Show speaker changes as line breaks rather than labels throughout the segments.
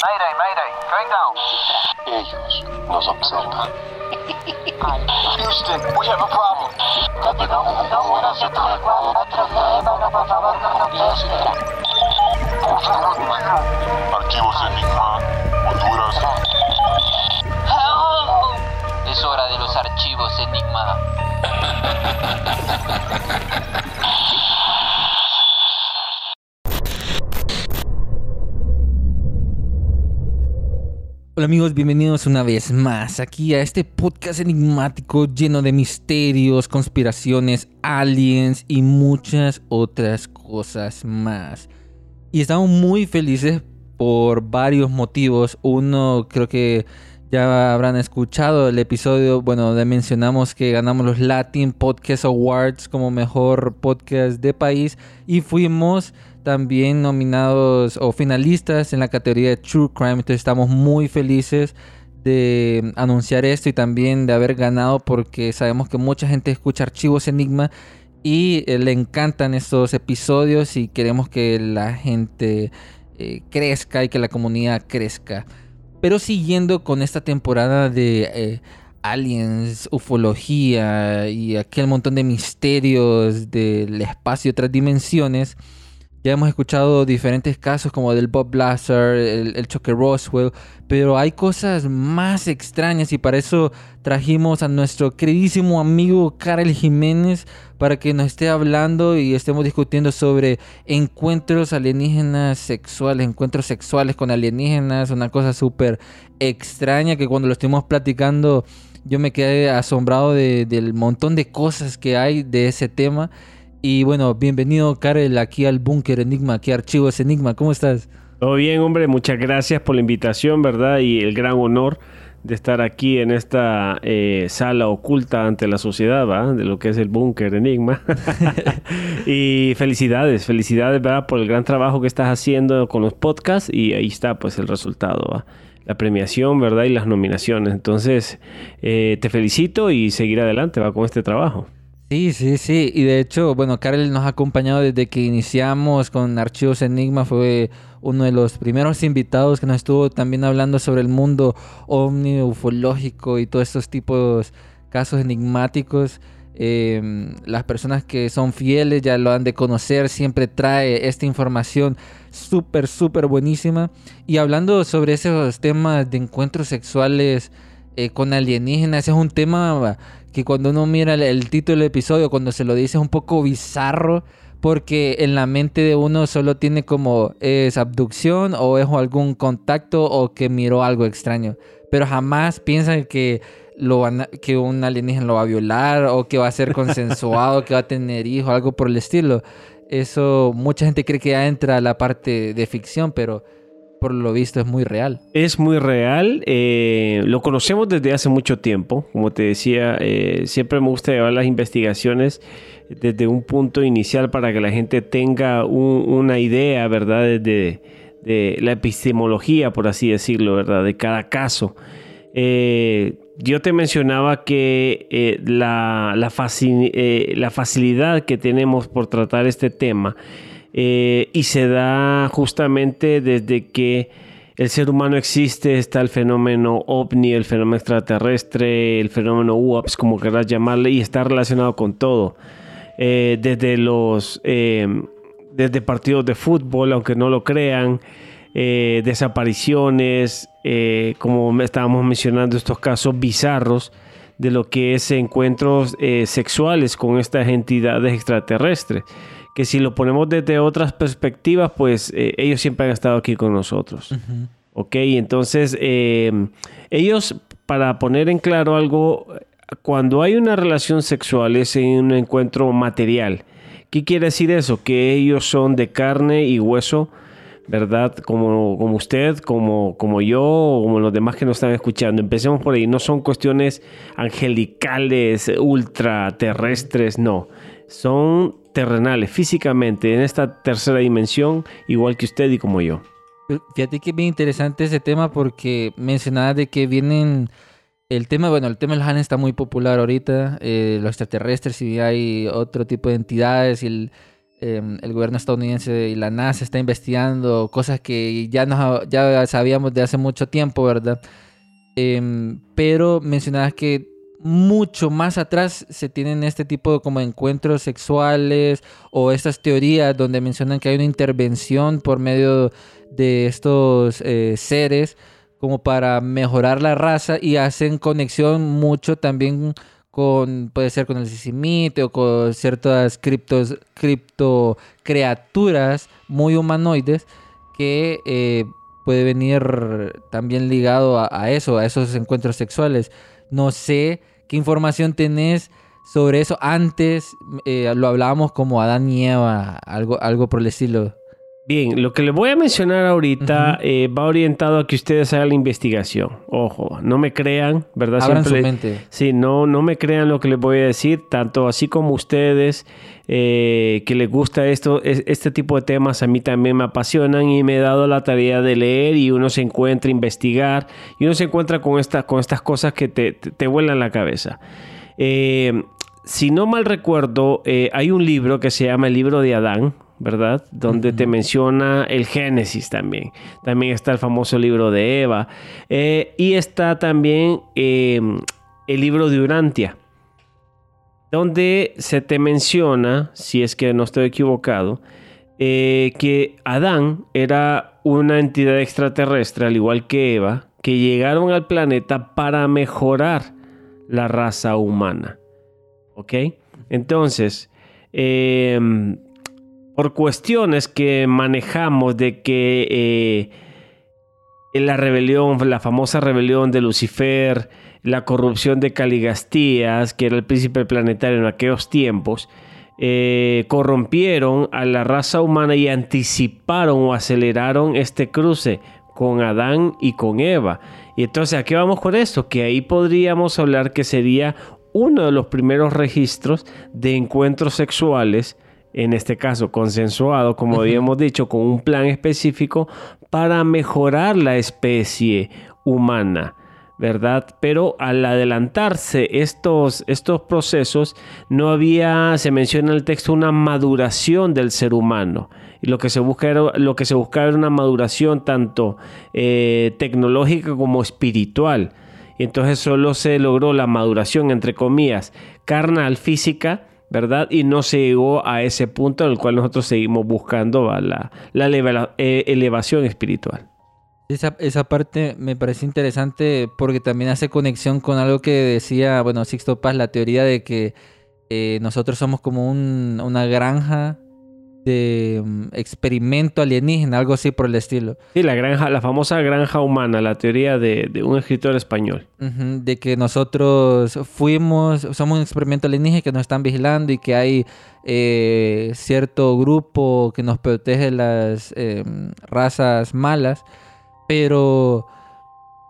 Mayday, mayday, going down.
Ellos nos observan.
Houston, we have a problem.
Archivos Enigma, Honduras.
Es hora de los archivos Enigma.
Hola amigos, bienvenidos una vez más aquí a este podcast enigmático lleno de misterios, conspiraciones, aliens y muchas otras cosas más. Y estamos muy felices por varios motivos. Uno, creo que ya habrán escuchado el episodio, bueno, donde mencionamos que ganamos los Latin Podcast Awards como mejor podcast de país y fuimos también nominados o finalistas en la categoría de True Crime. Entonces estamos muy felices de anunciar esto y también de haber ganado porque sabemos que mucha gente escucha Archivos Enigma y eh, le encantan estos episodios y queremos que la gente eh, crezca y que la comunidad crezca. Pero siguiendo con esta temporada de eh, aliens, ufología y aquel montón de misterios del espacio y otras dimensiones, ya hemos escuchado diferentes casos como del Bob Blaster, el, el choque Roswell, pero hay cosas más extrañas y para eso trajimos a nuestro queridísimo amigo Karel Jiménez para que nos esté hablando y estemos discutiendo sobre encuentros alienígenas sexuales, encuentros sexuales con alienígenas, una cosa súper extraña que cuando lo estuvimos platicando yo me quedé asombrado de- del montón de cosas que hay de ese tema. Y bueno, bienvenido Karel aquí al Búnker Enigma, aquí a Archivos Enigma, ¿cómo estás?
Todo bien, hombre, muchas gracias por la invitación, ¿verdad? Y el gran honor de estar aquí en esta eh, sala oculta ante la sociedad, ¿va? De lo que es el búnker Enigma. y felicidades, felicidades, ¿verdad? Por el gran trabajo que estás haciendo con los podcasts y ahí está, pues, el resultado, ¿va? La premiación, ¿verdad? Y las nominaciones. Entonces, eh, te felicito y seguir adelante, ¿va? Con este trabajo.
Sí, sí, sí. Y de hecho, bueno, Karel nos ha acompañado desde que iniciamos con Archivos Enigma. Fue uno de los primeros invitados que nos estuvo también hablando sobre el mundo ovni, ufológico y todos estos tipos casos enigmáticos. Eh, las personas que son fieles ya lo han de conocer. Siempre trae esta información súper, súper buenísima. Y hablando sobre esos temas de encuentros sexuales eh, con alienígenas, es un tema que cuando uno mira el, el título del episodio, cuando se lo dice es un poco bizarro, porque en la mente de uno solo tiene como es abducción o es algún contacto o que miró algo extraño, pero jamás piensan que lo van a- que un alienígena lo va a violar o que va a ser consensuado, que va a tener hijos, algo por el estilo. Eso mucha gente cree que ya entra a la parte de ficción, pero por lo visto es muy real.
Es muy real, eh, lo conocemos desde hace mucho tiempo, como te decía, eh, siempre me gusta llevar las investigaciones desde un punto inicial para que la gente tenga un- una idea, ¿verdad? De, de la epistemología, por así decirlo, ¿verdad? De cada caso. Eh, yo te mencionaba que la, la facilidad que tenemos por tratar este tema eh, y se da justamente desde que el ser humano existe, está el fenómeno ovni, el fenómeno extraterrestre, el fenómeno UAPS, como querrás llamarle, y está relacionado con todo. Eh, desde los eh, desde partidos de fútbol, aunque no lo crean, desapariciones, como estábamos mencionando estos casos bizarros de lo que es encuentros sexuales con estas entidades extraterrestres, que si lo ponemos desde otras perspectivas, pues eh, ellos siempre han estado aquí con nosotros. Ok, entonces eh, ellos, para poner en claro algo, cuando hay una relación sexual es en un encuentro material. ¿Qué quiere decir eso? Que ellos son de carne y hueso, ¿verdad? Como, como usted, como, como yo, o como los demás que nos están escuchando. Empecemos por ahí. No son cuestiones angelicales, ultraterrestres, no. Son terrenales, físicamente, en esta tercera dimensión, igual que usted y como yo.
Pero Fíjate que es bien interesante ese tema porque mencionaba de que vienen el tema, bueno, el tema del Han está muy popular ahorita, eh, los extraterrestres y hay otro tipo de entidades y el, em, el gobierno estadounidense y la NASA está investigando cosas que ya, nos, ya sabíamos de hace mucho tiempo, ¿verdad? Em, pero mencionabas que mucho más atrás se tienen este tipo de como encuentros sexuales o estas teorías donde mencionan que hay una intervención por medio de estos eh, seres como para mejorar la raza y hacen conexión mucho también con, puede ser con el sisimite o con ciertas criptos, cripto criaturas muy humanoides que eh, puede venir también ligado a, eso, a esos encuentros sexuales. No sé qué información tenés sobre eso. Antes eh, lo hablábamos como Adán y Eva, algo, algo por el estilo.
Bien, lo que les voy a mencionar ahorita eh, va orientado a que ustedes hagan la investigación. Ojo, no me crean, ¿verdad?
Abran su mente.
Sí, no, no me crean lo que les voy a decir, tanto así como ustedes eh, que les gusta esto, este tipo de temas, a mí también me apasionan y me he dado la tarea de leer y uno se encuentra, investigar y uno se encuentra con, esta, con estas cosas que te, te, vuelan la cabeza. Eh, si no mal recuerdo, hay un libro que se llama El libro de Adán, ¿verdad? Donde te menciona el Génesis también. También está el famoso libro de Eva. Eh, y está también em, el libro de Urantia, donde se te menciona, si es que no estoy equivocado, eh, que Adán era una entidad extraterrestre, al igual que Eva, que llegaron al planeta para mejorar la raza humana. ¿Ok? Entonces, eh, por cuestiones que manejamos de que eh, la rebelión, la famosa rebelión de Lucifer, la corrupción de Caligastías, que era el príncipe planetario en aquellos tiempos, eh, corrompieron a la raza humana y anticiparon o aceleraron este cruce con Adán y con Eva. Y entonces, ¿a qué vamos con esto? Que ahí podríamos hablar que sería uno de los primeros registros de encuentros sexuales en este caso consensuado, como habíamos dicho, con un plan específico para mejorar la especie humana. ¿verdad? Pero al adelantarse estos, estos procesos, no había, se menciona en el texto, una maduración del ser humano. Y lo que se, busca era, lo que se buscaba era una maduración tanto eh, tecnológica como espiritual. Y entonces solo se logró la maduración, entre comillas, carnal, física, ¿verdad? Y no se llegó a ese punto en el cual nosotros seguimos buscando la, eh, elevación espiritual.
Esa, esa, parte me parece interesante porque también hace conexión con algo que decía, bueno, Sixto Paz, la teoría de que eh, nosotros somos como un, una granja de mm, experimento alienígena, algo así por el estilo.
Sí, la granja, la famosa granja humana, la teoría de, un escritor español.
de que nosotros fuimos, somos un experimento alienígena que nos están vigilando y que hay eh, cierto grupo que nos protege las em, razas malas, pero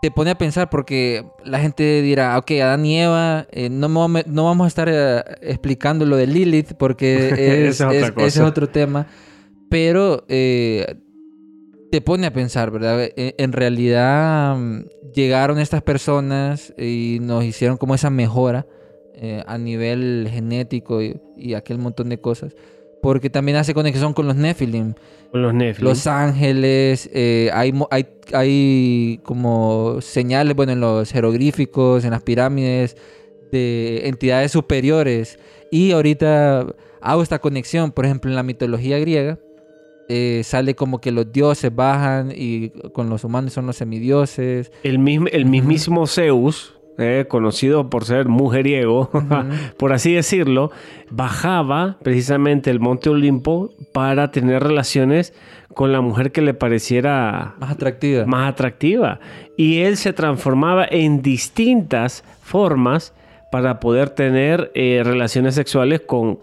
te pone a pensar porque la gente dirá, ok, Adán y Eva, eh, no, no, vamos a estar eh, explicando lo de Lilith porque es, ese es otro tema, pero eh, te pone a pensar, ¿verdad? E, en, realidad mm, llegaron estas personas y nos hicieron como esa mejora a nivel genético y, y aquel montón de cosas porque también hace conexión con los Nephilim.
Con los Nephilim.
Los ángeles, eh, hay, hay, hay como señales, bueno, en los jeroglíficos, en las pirámides, de entidades superiores. Y ahorita hago esta conexión, por ejemplo, en la mitología griega, eh, sale como que los dioses bajan y con los humanos son los semidioses.
El, mismo, el mismísimo Zeus, eh, conocido por ser mujeriego, por así decirlo, bajaba precisamente el monte Olimpo para tener relaciones con la mujer que le pareciera
más atractiva.
Más atractiva. Y él se transformaba en distintas formas para poder tener eh, relaciones sexuales con,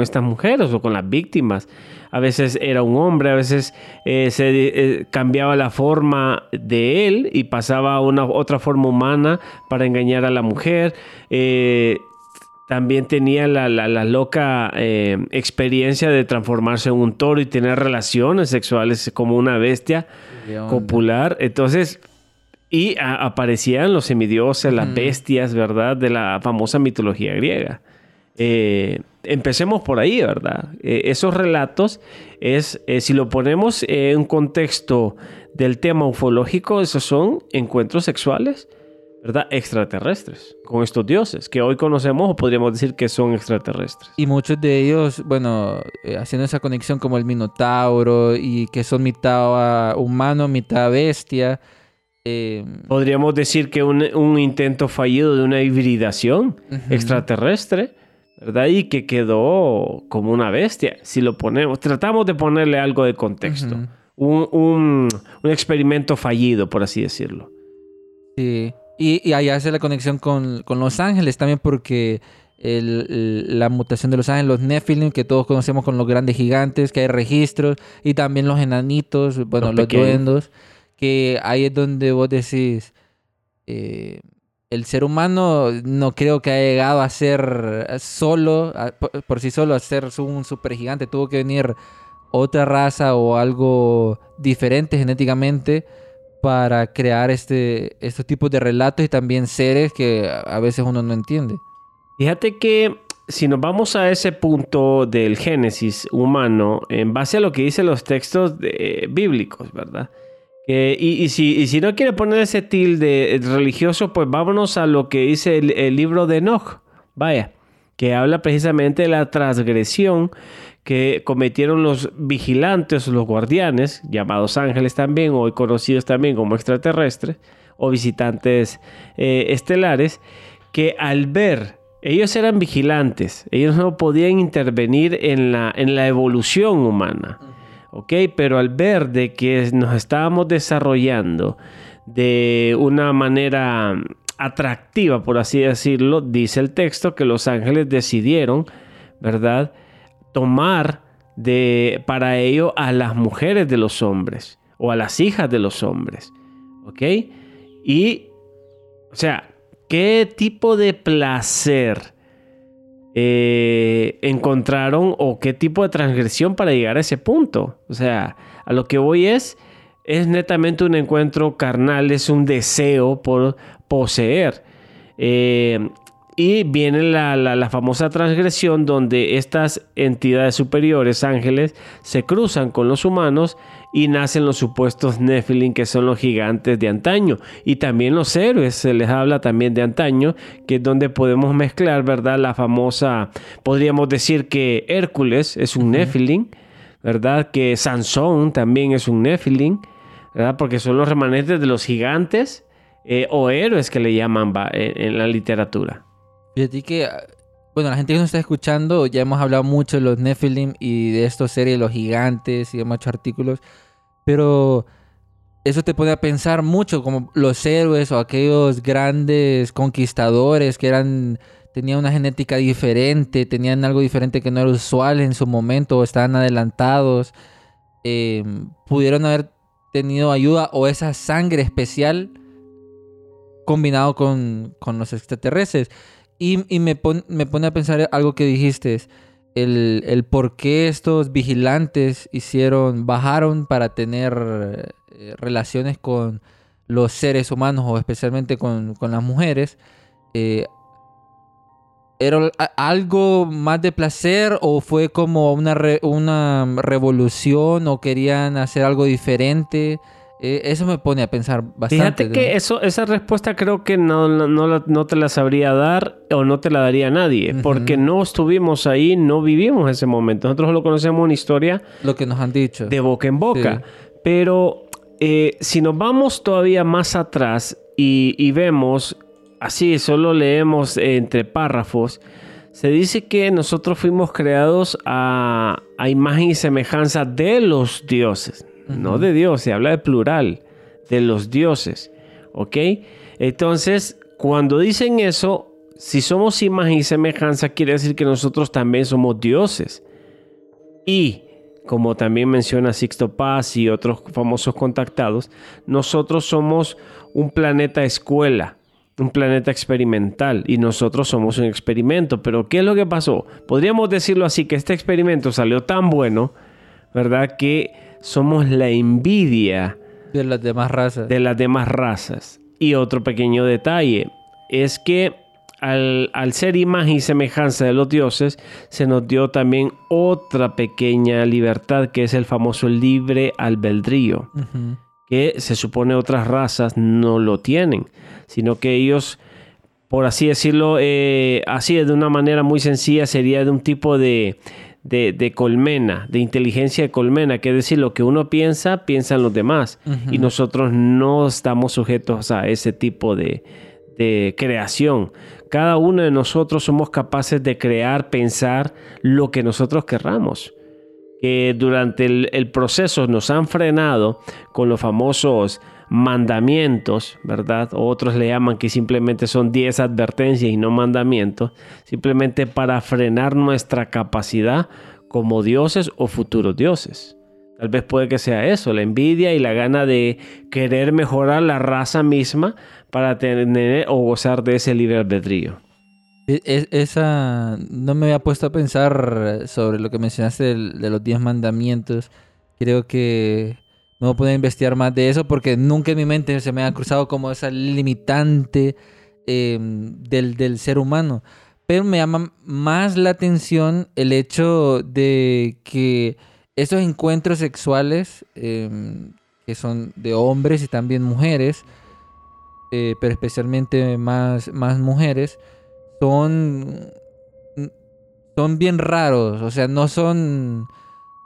estas mujeres o con las víctimas. A veces era un hombre, a veces eh, se eh, cambiaba la forma de él y pasaba a una otra forma humana para engañar a la mujer. también tenía la, loca experiencia de transformarse en un toro y tener relaciones sexuales como una bestia copular. Entonces, y aparecían los semidioses, las bestias, ¿verdad? De la famosa mitología griega. Eh, empecemos por ahí, ¿verdad? Eh, esos relatos, es, eh, si lo ponemos en contexto del tema ufológico, esos son encuentros sexuales, ¿verdad? Extraterrestres, con estos dioses, que hoy conocemos o podríamos decir que son extraterrestres.
Y muchos de ellos, bueno, haciendo esa conexión como el Minotauro y que son mitad ah, humano, mitad bestia. eh,
Podríamos decir que un, un intento fallido de una hibridación extraterrestre, ¿verdad? Y que quedó como una bestia. Si lo ponemos, tratamos de ponerle algo de contexto. Un, un- un experimento fallido, por así decirlo.
Sí. Y, y ahí hace la conexión con, con Los Ángeles también porque el- el- la mutación de Los Ángeles, los Nephilim, que todos conocemos con los grandes gigantes, que hay registros, y también los enanitos, bueno,
Los
duendos, que ahí es donde vos decís, eh, el ser humano no creo que haya llegado a ser solo, por, sí solo, a ser un supergigante, tuvo que venir otra raza o algo diferente genéticamente para crear este, estos tipos de relatos y también seres que a- veces uno no entiende.
Fíjate que si nos vamos a ese punto del Génesis humano, en base a lo que dicen los textos de- bíblicos, ¿verdad? Y, si, no quiere poner ese tilde religioso, pues vámonos a lo que dice el, el libro de Enoch. Vaya, que habla precisamente de la transgresión que cometieron los vigilantes, los guardianes, llamados ángeles también, hoy conocidos también como extraterrestres o visitantes eh, estelares, que al ver, ellos eran vigilantes, ellos no podían intervenir en la, en la evolución humana, ¿ok? Pero al ver de que nos estábamos desarrollando de una manera atractiva, por así decirlo, dice el texto que los ángeles decidieron, ¿verdad? Tomar de, para ello a las mujeres de los hombres o a las hijas de los hombres, ¿ok? Y, o sea, ¿qué tipo de placer eh, encontraron o qué tipo de transgresión para llegar a ese punto? O sea, a lo que voy es, es netamente un encuentro carnal, es un deseo por poseer. Eh, y viene la, la- la famosa transgresión donde estas entidades superiores, ángeles, se cruzan con los humanos y nacen los supuestos Nephilim, que son los gigantes de antaño. Y también los héroes, se les habla también de antaño, que es donde podemos mezclar, ¿verdad? La famosa, podríamos decir que Hércules es un Nephilim, ¿verdad? Que Sansón también es un Nephilim, ¿verdad? Porque son los remanentes de los gigantes eh, o héroes que le llaman va, en- en la literatura.
Fíjate que, bueno, la gente que nos está escuchando, ya hemos hablado mucho de los Nephilim y de estos series, de los gigantes, y hemos hecho artículos, pero eso te pone a pensar mucho, como los héroes o aquellos grandes conquistadores que eran, tenían una genética diferente, tenían algo diferente que no era usual en su momento, o estaban adelantados, eh, pudieron haber tenido ayuda o esa sangre especial combinado con, con los extraterrestres. Y, me, pon- me pone a pensar algo que dijiste, el, el por qué estos vigilantes hicieron, bajaron para tener eh, relaciones con los seres humanos o especialmente con, con las mujeres. eh, ¿Era algo más de placer o fue como una, re- una revolución o querían hacer algo diferente? Eh, eso me pone a pensar bastante.
Fíjate
¿no?
que eso, esa respuesta creo que no, no, no te la sabría dar o no te la daría nadie, porque no estuvimos ahí, no vivimos ese momento. Nosotros solo conocemos una historia
Lo que nos han dicho.
de boca en boca.
Sí.
Pero eh, si nos vamos todavía más atrás y, y vemos, así solo leemos entre párrafos, se dice que nosotros fuimos creados a, a imagen y semejanza de los dioses, no de Dios, se habla de plural, de los dioses, ¿ok? Entonces, cuando dicen eso, si somos imagen y semejanza, quiere decir que nosotros también somos dioses. Y, como también menciona Sixto Paz y otros famosos contactados, nosotros somos un planeta escuela, un planeta experimental, y nosotros somos un experimento. Pero, ¿qué es lo que pasó? Podríamos decirlo así, que este experimento salió tan bueno, ¿verdad? Que somos la envidia
de las demás razas.
de las demás razas. Y otro pequeño detalle es que al, al ser imagen y semejanza de los dioses, se nos dio también otra pequeña libertad que es el famoso libre albedrío, que se supone otras razas no lo tienen, sino que ellos, por así decirlo, eh, así de una manera muy sencilla, sería de un tipo de, de, de colmena, de inteligencia de colmena, que es decir, lo que uno piensa, piensan los demás, y nosotros no estamos sujetos a ese tipo de, de creación. Cada uno de nosotros somos capaces de crear, pensar lo que nosotros querramos. Que durante el, el proceso nos han frenado con los famosos mandamientos, ¿verdad? Otros le llaman que simplemente son 10 advertencias y no mandamientos, simplemente para frenar nuestra capacidad como dioses o futuros dioses. Tal vez puede que sea eso, la envidia y la gana de querer mejorar la raza misma para tener o gozar de ese libre albedrío.
E- es- esa no me había puesto a pensar sobre lo que mencionaste del- de, los 10 mandamientos. Creo que me voy a poner investigar más de eso porque nunca en mi mente se me ha cruzado como esa limitante eh, del, del ser humano. Pero me llama más la atención el hecho de que estos encuentros sexuales, eh, que son de hombres y también mujeres, eh, pero especialmente más, más mujeres, son son bien raros, o sea, no son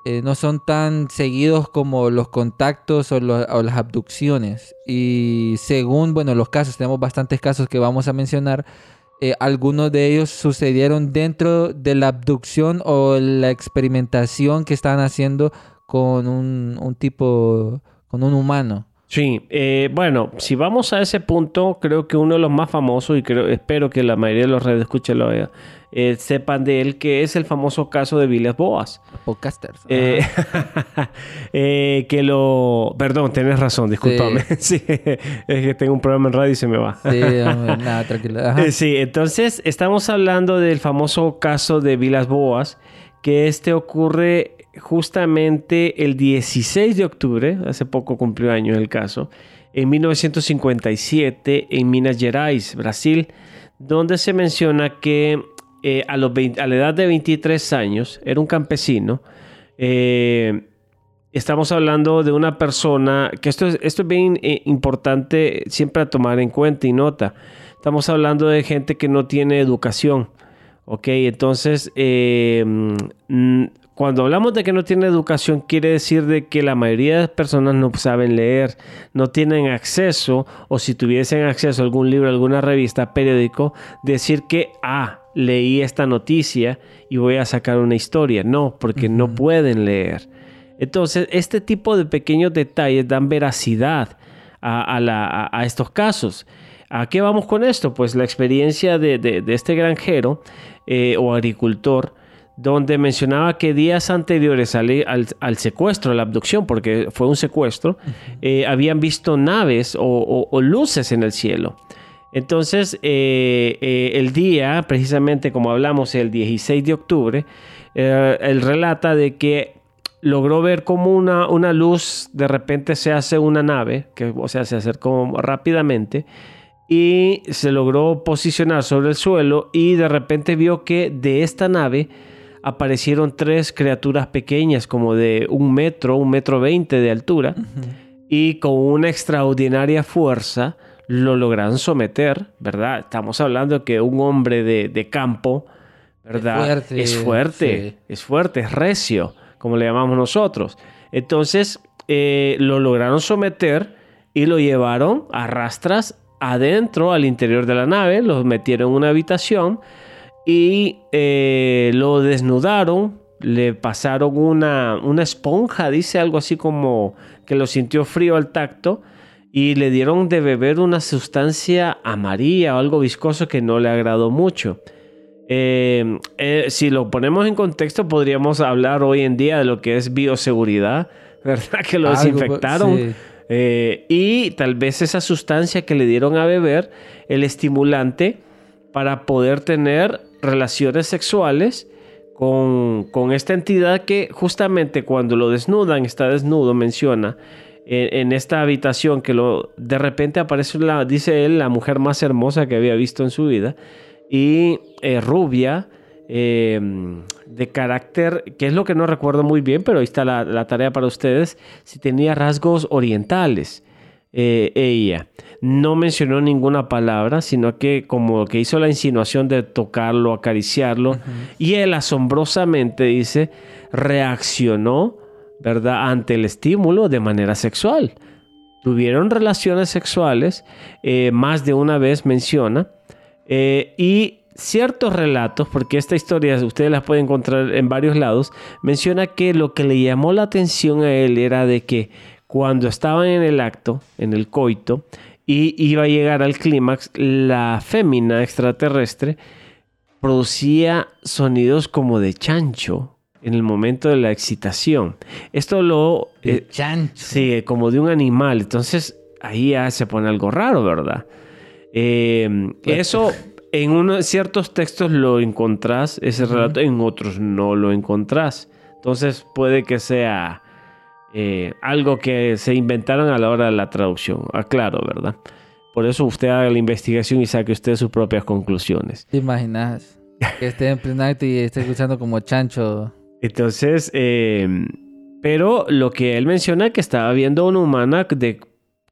eh, no son tan seguidos como los contactos o, o las abducciones. Y según, bueno, los casos, tenemos bastantes casos que vamos a mencionar. eh, algunos de ellos sucedieron dentro de la abducción o la experimentación que estaban haciendo con un tipo, con un humano.
Sí, eh, bueno, si vamos a ese punto, creo que uno de los más famosos, y creo, espero que la mayoría de los redes escuchen lo eh, sepan de él, que es el famoso caso de Villas Boas.
Podcasters.
Eh, eh, que lo... Perdón, tenés razón, discúlpame. Sí. es que tengo un programa en radio y se me va.
Sí, nada, tranquilo. Ajá.
Sí, entonces estamos hablando del famoso caso de Vilas Boas, que este ocurre justamente el 16 de octubre, hace poco cumplió años el caso, en 1957 en Minas Gerais, Brasil, donde se menciona que eh, a, los 20 a la edad de 23 años era un campesino. eh, Estamos hablando de una persona, que esto es, esto es bien eh, importante siempre a tomar en cuenta y nota. Estamos hablando de gente que no tiene educación. Ok, entonces, mm, cuando hablamos de que no tiene educación, quiere decir de que la mayoría de las personas no saben leer, no tienen acceso, o si tuviesen acceso a algún libro, alguna revista, periódico, decir que, ah, leí esta noticia y voy a sacar una historia. No, porque no pueden leer. Entonces, este tipo de pequeños detalles dan veracidad a, a la- a- a estos casos. ¿A qué vamos con esto? Pues la experiencia de, de- de este granjero eh, o agricultor, donde mencionaba que días anteriores al, al- al secuestro, a la abducción, porque fue un secuestro, eh, habían visto naves o, o- o luces en el cielo. Entonces, eh, eh, el día, precisamente como hablamos, el 16 de octubre, él relata de que logró ver como una, una luz de repente se hace una nave, que, o sea, se acercó rápidamente y se logró posicionar sobre el suelo y de repente vio que de esta nave aparecieron tres criaturas pequeñas como de un metro, un metro veinte de altura y con una extraordinaria fuerza lo lograron someter, ¿verdad? Estamos hablando que un hombre de, de campo, ¿verdad?
fuerte,
es fuerte,
sí.
es fuerte, es recio, como le llamamos nosotros. Entonces, eh, lo lograron someter y lo llevaron a rastras adentro, al interior de la nave, lo metieron en una habitación y eh, lo desnudaron, le pasaron una, una esponja, dice algo así como que lo sintió frío al tacto y le dieron de beber una sustancia amarilla o algo viscoso que no le agradó mucho. Eh, eh, si lo ponemos en contexto, podríamos hablar hoy en día de lo que es bioseguridad, ¿verdad? Que lo
Algo,
desinfectaron.
sí.
Eh, y tal vez esa sustancia que le dieron a beber, el estimulante para poder tener relaciones sexuales con, con esta entidad que justamente cuando lo desnudan, está desnudo, menciona, en, esta habitación que lo, de repente aparece, dice él, la mujer más hermosa que había visto en su vida. y eh, rubia, eh, de carácter, que es lo que no recuerdo muy bien, pero ahí está la, la tarea para ustedes, si tenía rasgos orientales. Eh, ella no mencionó ninguna palabra, sino que como que hizo la insinuación de tocarlo, acariciarlo, y él asombrosamente dice, reaccionó, ¿verdad?, ante el estímulo de manera sexual. Tuvieron relaciones sexuales, eh, más de una vez menciona, eh, y ciertos relatos, porque esta historia ustedes las pueden encontrar en varios lados, menciona que lo que le llamó la atención a él era de que cuando estaban en el acto, en el coito, y iba a llegar al clímax, la fémina extraterrestre producía sonidos como de chancho en el momento de la excitación. Esto lo... eh,
chancho.
Sí, como de un animal. Entonces ahí ya se pone algo raro, ¿verdad? Eh, eso en unos ciertos textos lo encontrás, ese relato, en otros no lo encontrás. Entonces puede que sea eh, algo que se inventaron a la hora de la traducción. Aclaro, ¿verdad? Por eso usted haga la investigación y saque usted sus propias conclusiones.
¿Te imaginas? Que esté en pleno acto y esté escuchando como chancho.
Entonces, eh, pero lo que él menciona es que estaba viendo una humana de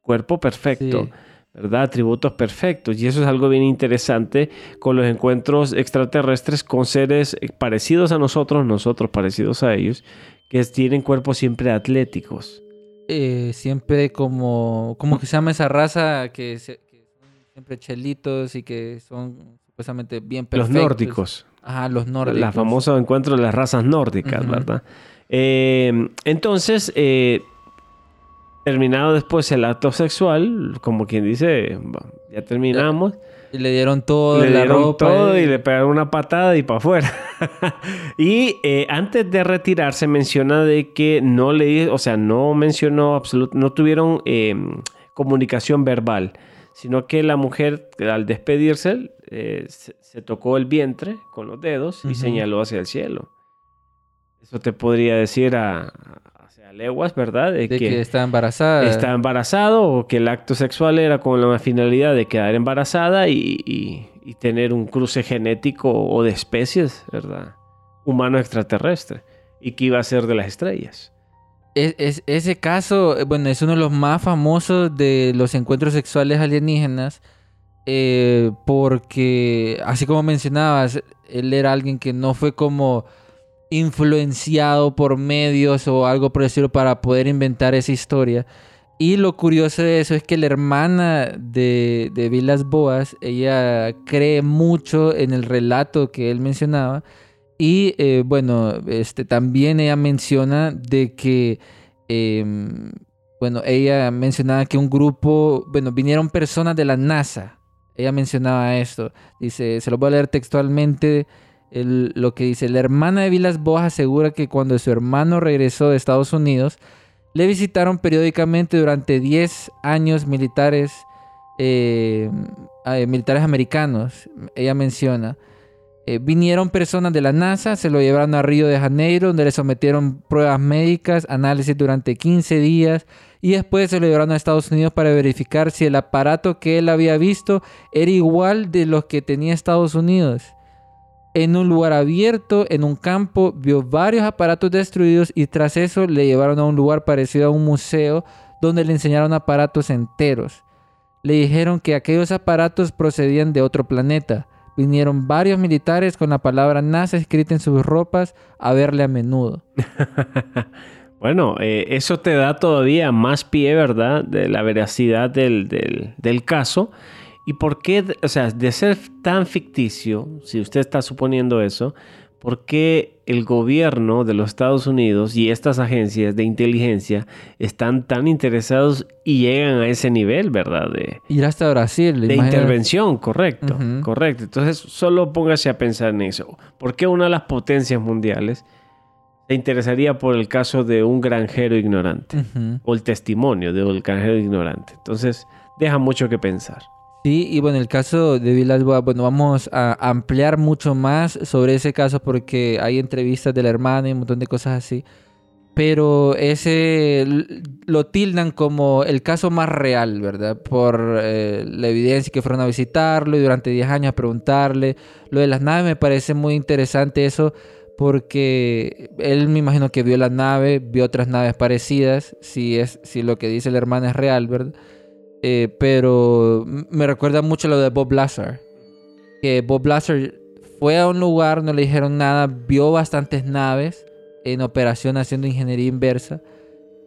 cuerpo perfecto,
Sí.
¿verdad? Atributos perfectos. Y eso es algo bien interesante con los encuentros extraterrestres con seres parecidos a nosotros, nosotros parecidos a ellos, que tienen cuerpos siempre atléticos.
Eh, siempre como... ¿Cómo que se llama esa raza? Que, se- que son siempre chelitos y que son supuestamente bien perfectos.
Los nórdicos.
Ajá, los nórdicos.
La famosa encuentro de las razas nórdicas. ¿verdad? Eh, entonces, eh, terminado después el acto sexual, como quien dice, "Va, ya terminamos,
Y le dieron todo,
le
la
dieron
ropa.
todo
eh.
y le pegaron una patada y para afuera. y eh, antes de retirarse menciona de que no le, o sea, no mencionó absolut, no tuvieron eh, comunicación verbal, sino que la mujer al despedirse eh, se, se tocó el vientre con los dedos y señaló hacia el cielo. Eso te podría decir a, leguas, ¿verdad?
de que, está embarazada.
está embarazado o que el acto sexual era con la finalidad de quedar embarazada y, y- y tener un cruce genético o de especies, ¿verdad? Humano extraterrestre. Y que iba a ser de las estrellas.
Es, es- ese caso, eh, bueno, es uno de los más famosos de los encuentros sexuales alienígenas. eh, porque, así como mencionabas, él era alguien que no fue como influenciado por medios o algo por estilo para poder inventar esa historia. Y lo curioso de eso es que la hermana de, de Vilas Boas, ella cree mucho en el relato que él mencionaba. Y eh, bueno, este, también ella menciona de que, em, bueno, ella mencionaba que un grupo, bueno, vinieron personas de la NASA. Ella mencionaba esto. Dice, se lo voy a leer textualmente. Lo que dice, la hermana de Vilas Boas asegura que cuando su hermano regresó de Estados Unidos, le visitaron periódicamente durante 10 años militares, eh, eh, militares americanos. Ella menciona. Eh, vinieron personas de la NASA, se lo llevaron a Río de Janeiro, donde le sometieron pruebas médicas, análisis durante 15 días y después se lo llevaron a Estados Unidos para verificar si el aparato que él había visto era igual de los que tenía Estados Unidos. En un lugar abierto, en un campo, vio varios aparatos destruidos y tras eso le llevaron a un lugar parecido a un museo donde le enseñaron aparatos enteros. Le dijeron que aquellos aparatos procedían de otro planeta. Vinieron varios militares con la palabra NASA escrita en sus ropas a verle a menudo.
Bueno, eh, eso te da todavía más pie, ¿verdad? De la veracidad del, del- del caso. ¿Y por qué, o sea, de ser tan ficticio, si usted está suponiendo eso, por qué el gobierno de los Estados Unidos y estas agencias de inteligencia están tan interesados y llegan a ese nivel, ¿verdad? De,
Ir hasta Brasil.
de
imagínate.
intervención, correcto, correcto. Entonces, solo póngase a pensar en eso. ¿Por qué una de las potencias mundiales se interesaría por el caso de un granjero ignorante? O el testimonio de un granjero ignorante. Entonces, deja mucho que pensar.
Sí, y bueno, el caso de Vilas Boas, bueno, vamos a ampliar mucho más sobre ese caso porque hay entrevistas de la hermana y un montón de cosas así. pero ese lo tildan como el caso más real, ¿verdad? Por eh, la evidencia que fueron a visitarlo y durante 10 años a preguntarle. Lo de las naves me parece muy interesante eso porque él me imagino que vio la nave, vio otras naves parecidas, si, es, si lo que dice el hermano es real, ¿verdad? Eh, pero me recuerda mucho lo de Bob Lazar. Que Bob Lazar fue a un lugar, no le dijeron nada, vio bastantes naves en operación haciendo ingeniería inversa.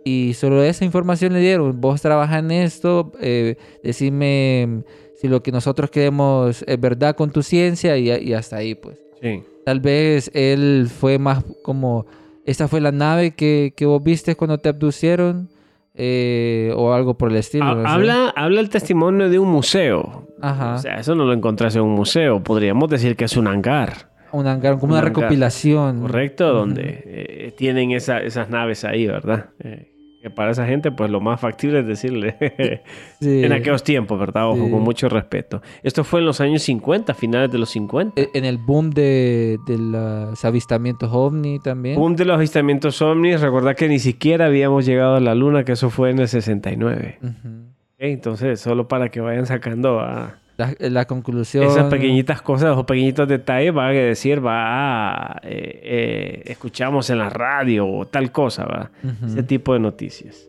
Y solo esa información le dieron. Vos trabajas en esto, eh, decime si lo que nosotros queremos es verdad con tu ciencia y, y hasta ahí, pues.
Sí.
Tal vez él fue más como, esta fue la nave que, que vos viste cuando te abducieron eh, o algo por el estilo.
Ha-
no sé.
habla, habla el testimonio de un museo.
Ajá.
O sea, eso no lo encontrás en un museo. Podríamos decir que es un hangar.
un hangar, como
un
una
hangar,
recopilación.
Correcto, donde eh, tienen esa- esas naves ahí, ¿verdad? Eh, que para esa gente, pues lo más factible es decirle
Sí.
en aquellos tiempos, ¿verdad? Ojo,
Sí.
con mucho respeto. Esto fue en los años 50, finales de los 50.
E- En el boom de, de los avistamientos ovni también.
Boom de los avistamientos ovnis. Recordad que ni siquiera habíamos llegado a la luna, que eso fue en el 69.
Ujú.
Ok, Entonces, solo para que vayan sacando a
La, la conclusión.
esas pequeñitas cosas o pequeñitos detalles, va a decir, va eh, eh, escuchamos en la radio o tal cosa, va. Ese tipo de noticias.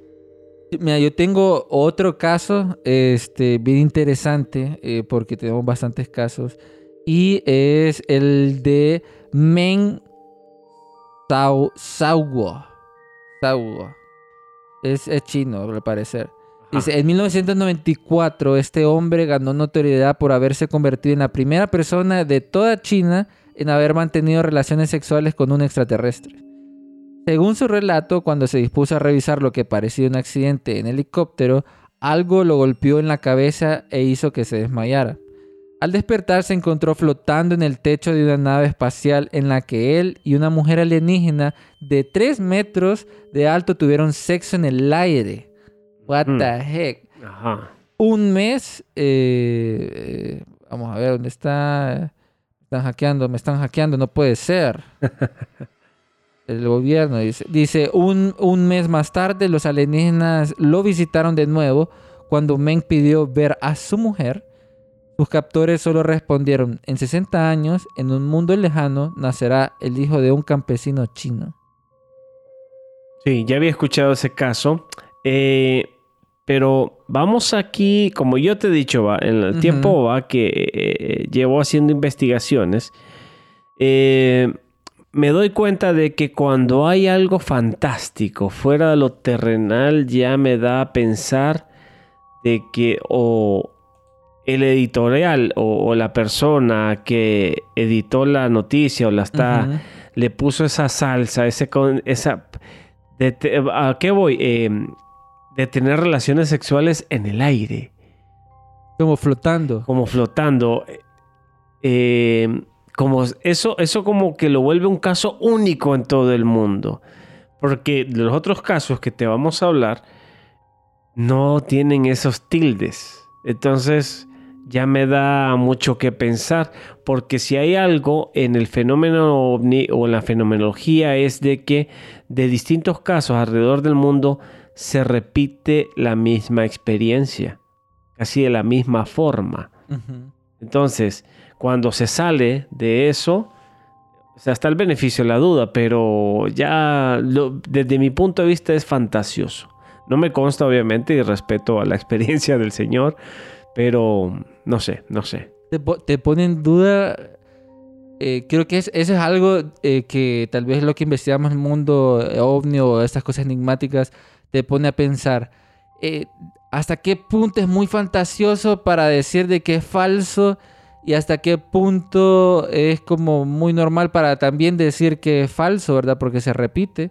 Mira, yo tengo otro caso, este, bien interesante, eh, porque tenemos bastantes casos, y es el de Meng Sao, Sauguo. Sauguo. Es, es chino, al parecer. Dice, en 1994 este hombre ganó notoriedad por haberse convertido en la primera persona de toda China en haber mantenido relaciones sexuales con un extraterrestre. Según su relato, cuando se dispuso a revisar lo que parecía un accidente en helicóptero, algo lo golpeó en la cabeza e hizo que se desmayara. Al despertar se encontró flotando en el techo de una nave espacial en la que él y una mujer alienígena de 3 metros de alto tuvieron sexo en el aire. What
Mm.
the heck.
Ajá.
Un mes. eh, vamos a ver dónde está. Me están hackeando, me están hackeando, no puede ser. El gobierno dice. Dice, un, un mes más tarde los alienígenas lo visitaron de nuevo cuando Meng pidió ver a su mujer. Sus captores solo respondieron, en 60 años, en un mundo lejano, nacerá el hijo de un campesino chino.
Sí, ya había escuchado ese caso. Eh, pero vamos aquí, como yo te he dicho, va, en el tiempo va que eh, llevo haciendo investigaciones, eh, me doy cuenta de que cuando hay algo fantástico fuera de lo terrenal, ya me da a pensar de que o el editorial o, o la persona que editó la noticia o la está le puso esa salsa, ese con, esa de ¿a qué voy? Eh, de tener relaciones sexuales en el aire,
Como flotando.
como flotando. Eh, como eso, eso como que lo vuelve un caso único en todo el mundo. Porque los otros casos que te vamos a hablar no tienen esos tildes. Entonces ya me da mucho que pensar. Porque si hay algo en el fenómeno ovni o en la fenomenología es de que de distintos casos alrededor del mundo se repite la misma experiencia. Casi de la misma forma.
Ujú.
Entonces, cuando se sale de eso, o sea, está el beneficio de la duda, pero ya lo- desde mi punto de vista es fantasioso. No me consta, obviamente, y respeto a la experiencia del Señor, pero no sé, no sé.
te, po- te pone en duda. eh, creo que es, eso es algo eh, que tal vez lo que investigamos en el mundo eh, ovni o estas cosas enigmáticas te pone a pensar. eh, ¿Hasta qué punto es muy fantasioso para decir de que es falso? Y hasta qué punto es como muy normal para también decir que es falso, ¿verdad? Porque se repite.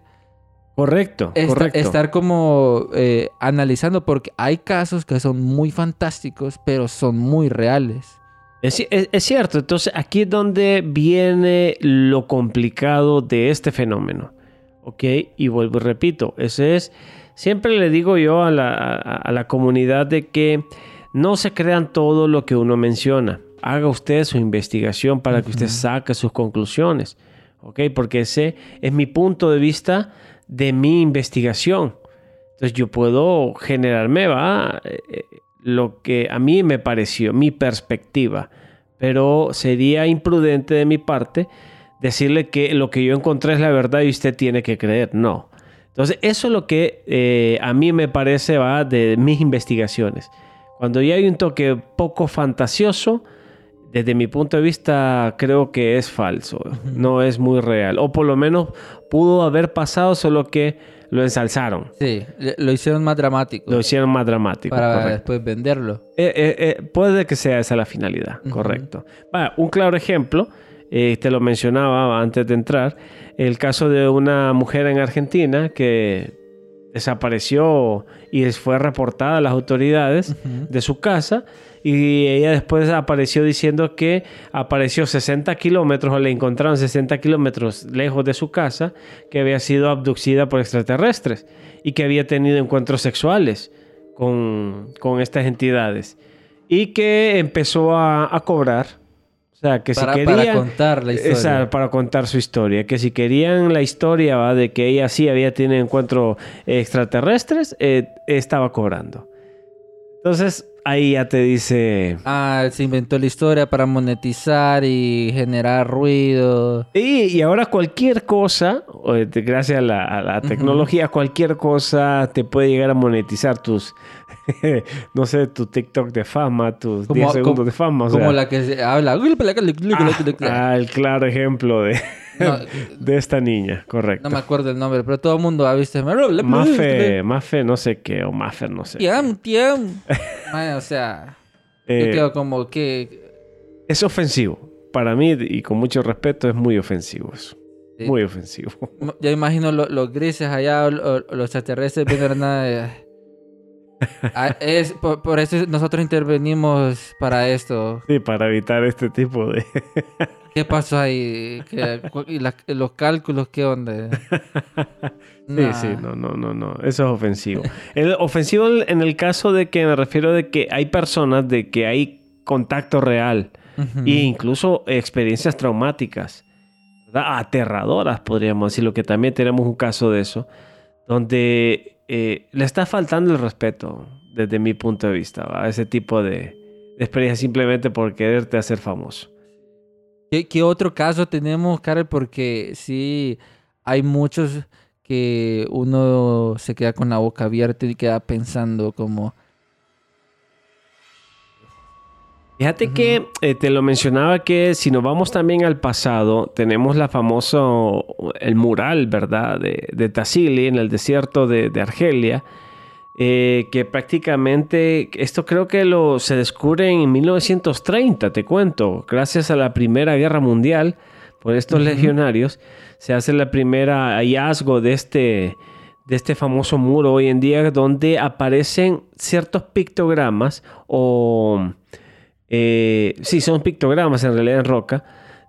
Correcto,
Esta-
correcto.
estar como eh, analizando, porque hay casos que son muy fantásticos, pero son muy reales.
Es, es cierto, entonces aquí es donde viene lo complicado de este fenómeno. ¿Ok? Y vuelvo y repito, ese es, siempre le digo yo a la, a- a la comunidad de que no se crean todo lo que uno menciona. Haga usted su investigación para que usted saque sus conclusiones. ¿Ok? Porque ese es mi punto de vista de mi investigación. Entonces yo puedo generarme, va, Eh, eh, lo que a mí me pareció, mi perspectiva. Pero sería imprudente de mi parte decirle que lo que yo encontré es la verdad y usted tiene que creer. No. Entonces eso es lo que eh, a mí me parece, va, de mis investigaciones. Cuando ya hay un toque poco fantasioso, desde mi punto de vista creo que es falso, no es muy real. O por lo menos pudo haber pasado, solo que lo ensalzaron.
Sí, lo hicieron más dramático.
Lo hicieron más dramático.
para
correcto.
después venderlo.
Eh, eh, eh, puede que sea esa la finalidad, correcto. Un claro ejemplo, te lo mencionaba antes de entrar, el caso de una mujer en Argentina que desapareció y fue reportada a las autoridades de su casa y ella después apareció diciendo que apareció 60 kilómetros o le encontraron 60 kilómetros lejos de su casa que había sido abducida por extraterrestres y que había tenido encuentros sexuales con, con estas entidades y que empezó a, a cobrar. O sea, que
para,
si
para
querían...
contar la historia.
Esa, para contar su historia. Que si querían la historia ¿va? de que ella sí había tenido encuentros extraterrestres, eh, estaba cobrando. Entonces, ahí ya te dice...
Ah, se inventó la historia para monetizar y generar ruido.
Y, y ahora cualquier cosa, eh, gracias a la, a la tecnología, cualquier cosa te puede llegar a monetizar tus, no sé, tu TikTok de fama, tus 10 segundos de fama. o
como
sea,
la que se habla.
ah, el claro ejemplo de,
No,
de esta niña, correcto.
no me acuerdo el nombre, pero todo el mundo ha visto.
Mafe, Mafe no sé qué, o Mafer no sé.
Tiam, tiam. O sea, yo
Eh,
quedo como que.
es ofensivo. Para mí, y con mucho respeto, es muy ofensivo eso. Muy ofensivo.
Ya imagino lo- los grises allá, o, o- o los extraterrestres viendo nada de- Ah, es, por, por eso nosotros intervenimos para esto.
Sí, para evitar este tipo de...
¿Qué pasó ahí? ¿Qué- y la- los cálculos, ¿qué onda?
Sí,
Nah.
sí, no, no, no, no. Eso es ofensivo. El ofensivo en el caso de que me refiero de que hay personas de que hay contacto real
Ujú.
e incluso experiencias traumáticas, ¿verdad? aterradoras, podríamos decirlo, que también tenemos un caso de eso, donde eh, le está faltando el respeto, desde mi punto de vista, a ese tipo de, de experiencia simplemente por quererte hacer famoso.
¿Qué, qué otro caso tenemos, Karel? Porque sí, hay muchos que uno se queda con la boca abierta y queda pensando como...
Fíjate que eh, te lo mencionaba que si nos vamos también al pasado, tenemos la famoso, el mural, ¿verdad? De, de Tassili en el desierto de, de Argelia, eh, que prácticamente, esto creo que lo, se descubre en 1930, te cuento, gracias a la Primera Guerra Mundial, por estos legionarios, se hace la primera hallazgo de este, de este famoso muro hoy en día, donde aparecen ciertos pictogramas o... Eh, sí, son pictogramas en realidad en roca,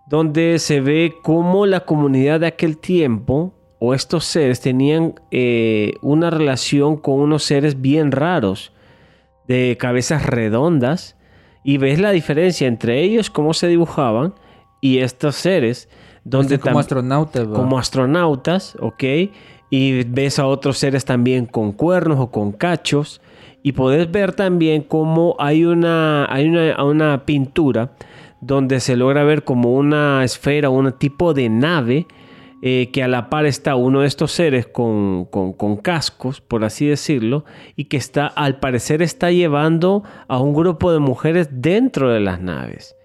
donde se ve cómo la comunidad de aquel tiempo o estos seres tenían eh, una relación con unos seres bien raros, de cabezas redondas, y ves la diferencia entre ellos, cómo se dibujaban, y estos seres, donde
como
tam-
astronautas,
como astronautas, ¿ok? Y ves a otros seres también con cuernos o con cachos. Y podés ver también cómo hay una, hay una, una pintura donde se logra ver como una esfera, un tipo de nave, eh, que a la par está uno de estos seres con, con- con cascos, por así decirlo, y que está, al parecer está llevando a un grupo de mujeres dentro de las naves.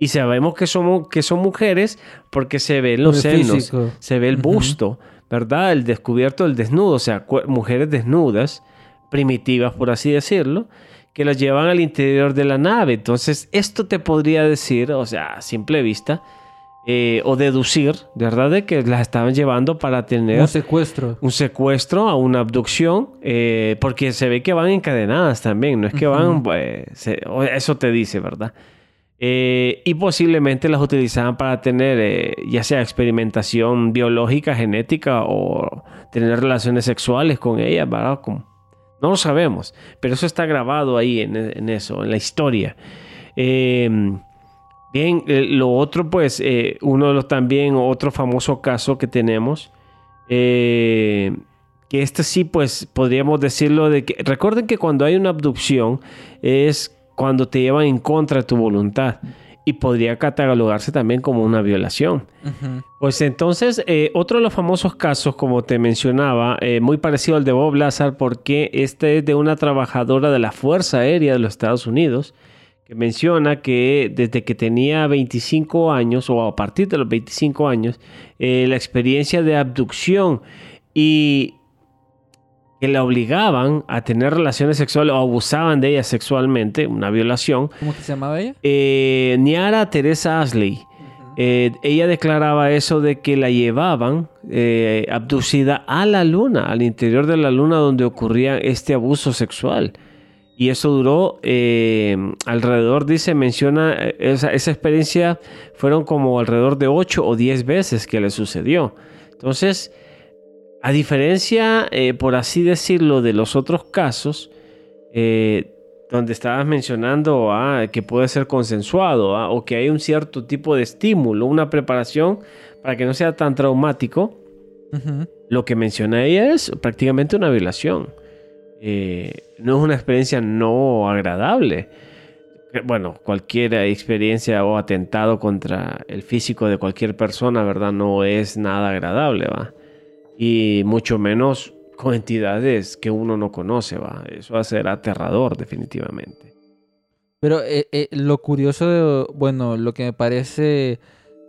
Y sabemos que, somos, que son mujeres porque se ven los senos,
físico.
se ve el busto, ¿verdad? El descubierto, el desnudo, o sea, mujeres desnudas, primitivas por así decirlo, que las llevan al interior de la nave. Entonces, esto te podría decir, o sea, a simple vista, eh, o deducir, ¿verdad? De que las estaban llevando para tener
Un secuestro.
un secuestro, a una abducción, eh, porque se ve que van encadenadas también, no es que van,
Ujú.
eh, se- o eso te dice, ¿verdad? Eh, y posiblemente las utilizaban para tener eh, ya sea experimentación biológica, genética o tener relaciones sexuales con ellas, ¿verdad? Como- no lo sabemos, pero eso está grabado ahí en, eso, en la historia. Eh, bien, eh, lo otro, pues, eh, uno de los también, otro famoso caso que tenemos, que este sí, pues podríamos decirlo de que, recuerden que cuando hay una abducción es cuando te llevan en contra de tu voluntad y podría catalogarse también como una violación. Pues entonces, eh, otro de los famosos casos, como te mencionaba, eh, muy parecido al de Bob Lazar, porque este es de una trabajadora de la Fuerza Aérea de los Estados Unidos, que menciona que desde que tenía 25 años, o a partir de los 25 años, eh, la experiencia de abducción y que la obligaban a tener relaciones sexuales o abusaban de ella sexualmente, una violación,
¿Cómo que se llamaba ella?
eh, Niara Teresa Asley. eh, ella declaraba eso de que la llevaban eh, abducida a la luna, al interior de la luna donde ocurría este abuso sexual. Y eso duró eh, alrededor, dice, menciona, eh, esa, esa experiencia fueron como alrededor de 8 o 10 veces que le sucedió. Entonces, a diferencia, eh, por así decirlo, de los otros casos, eh, donde estabas mencionando ah, que puede ser consensuado ah, o que hay un cierto tipo de estímulo, una preparación para que no sea tan traumático, lo que menciona ella es prácticamente una violación. Eh, no es una experiencia no agradable. Bueno, cualquier experiencia o atentado contra el físico de cualquier persona, ¿verdad? No es nada agradable, ¿va? Y mucho menos con entidades que uno no conoce, ¿va? Eso va a ser aterrador, definitivamente.
Pero eh, eh, lo curioso, de- bueno, lo que me parece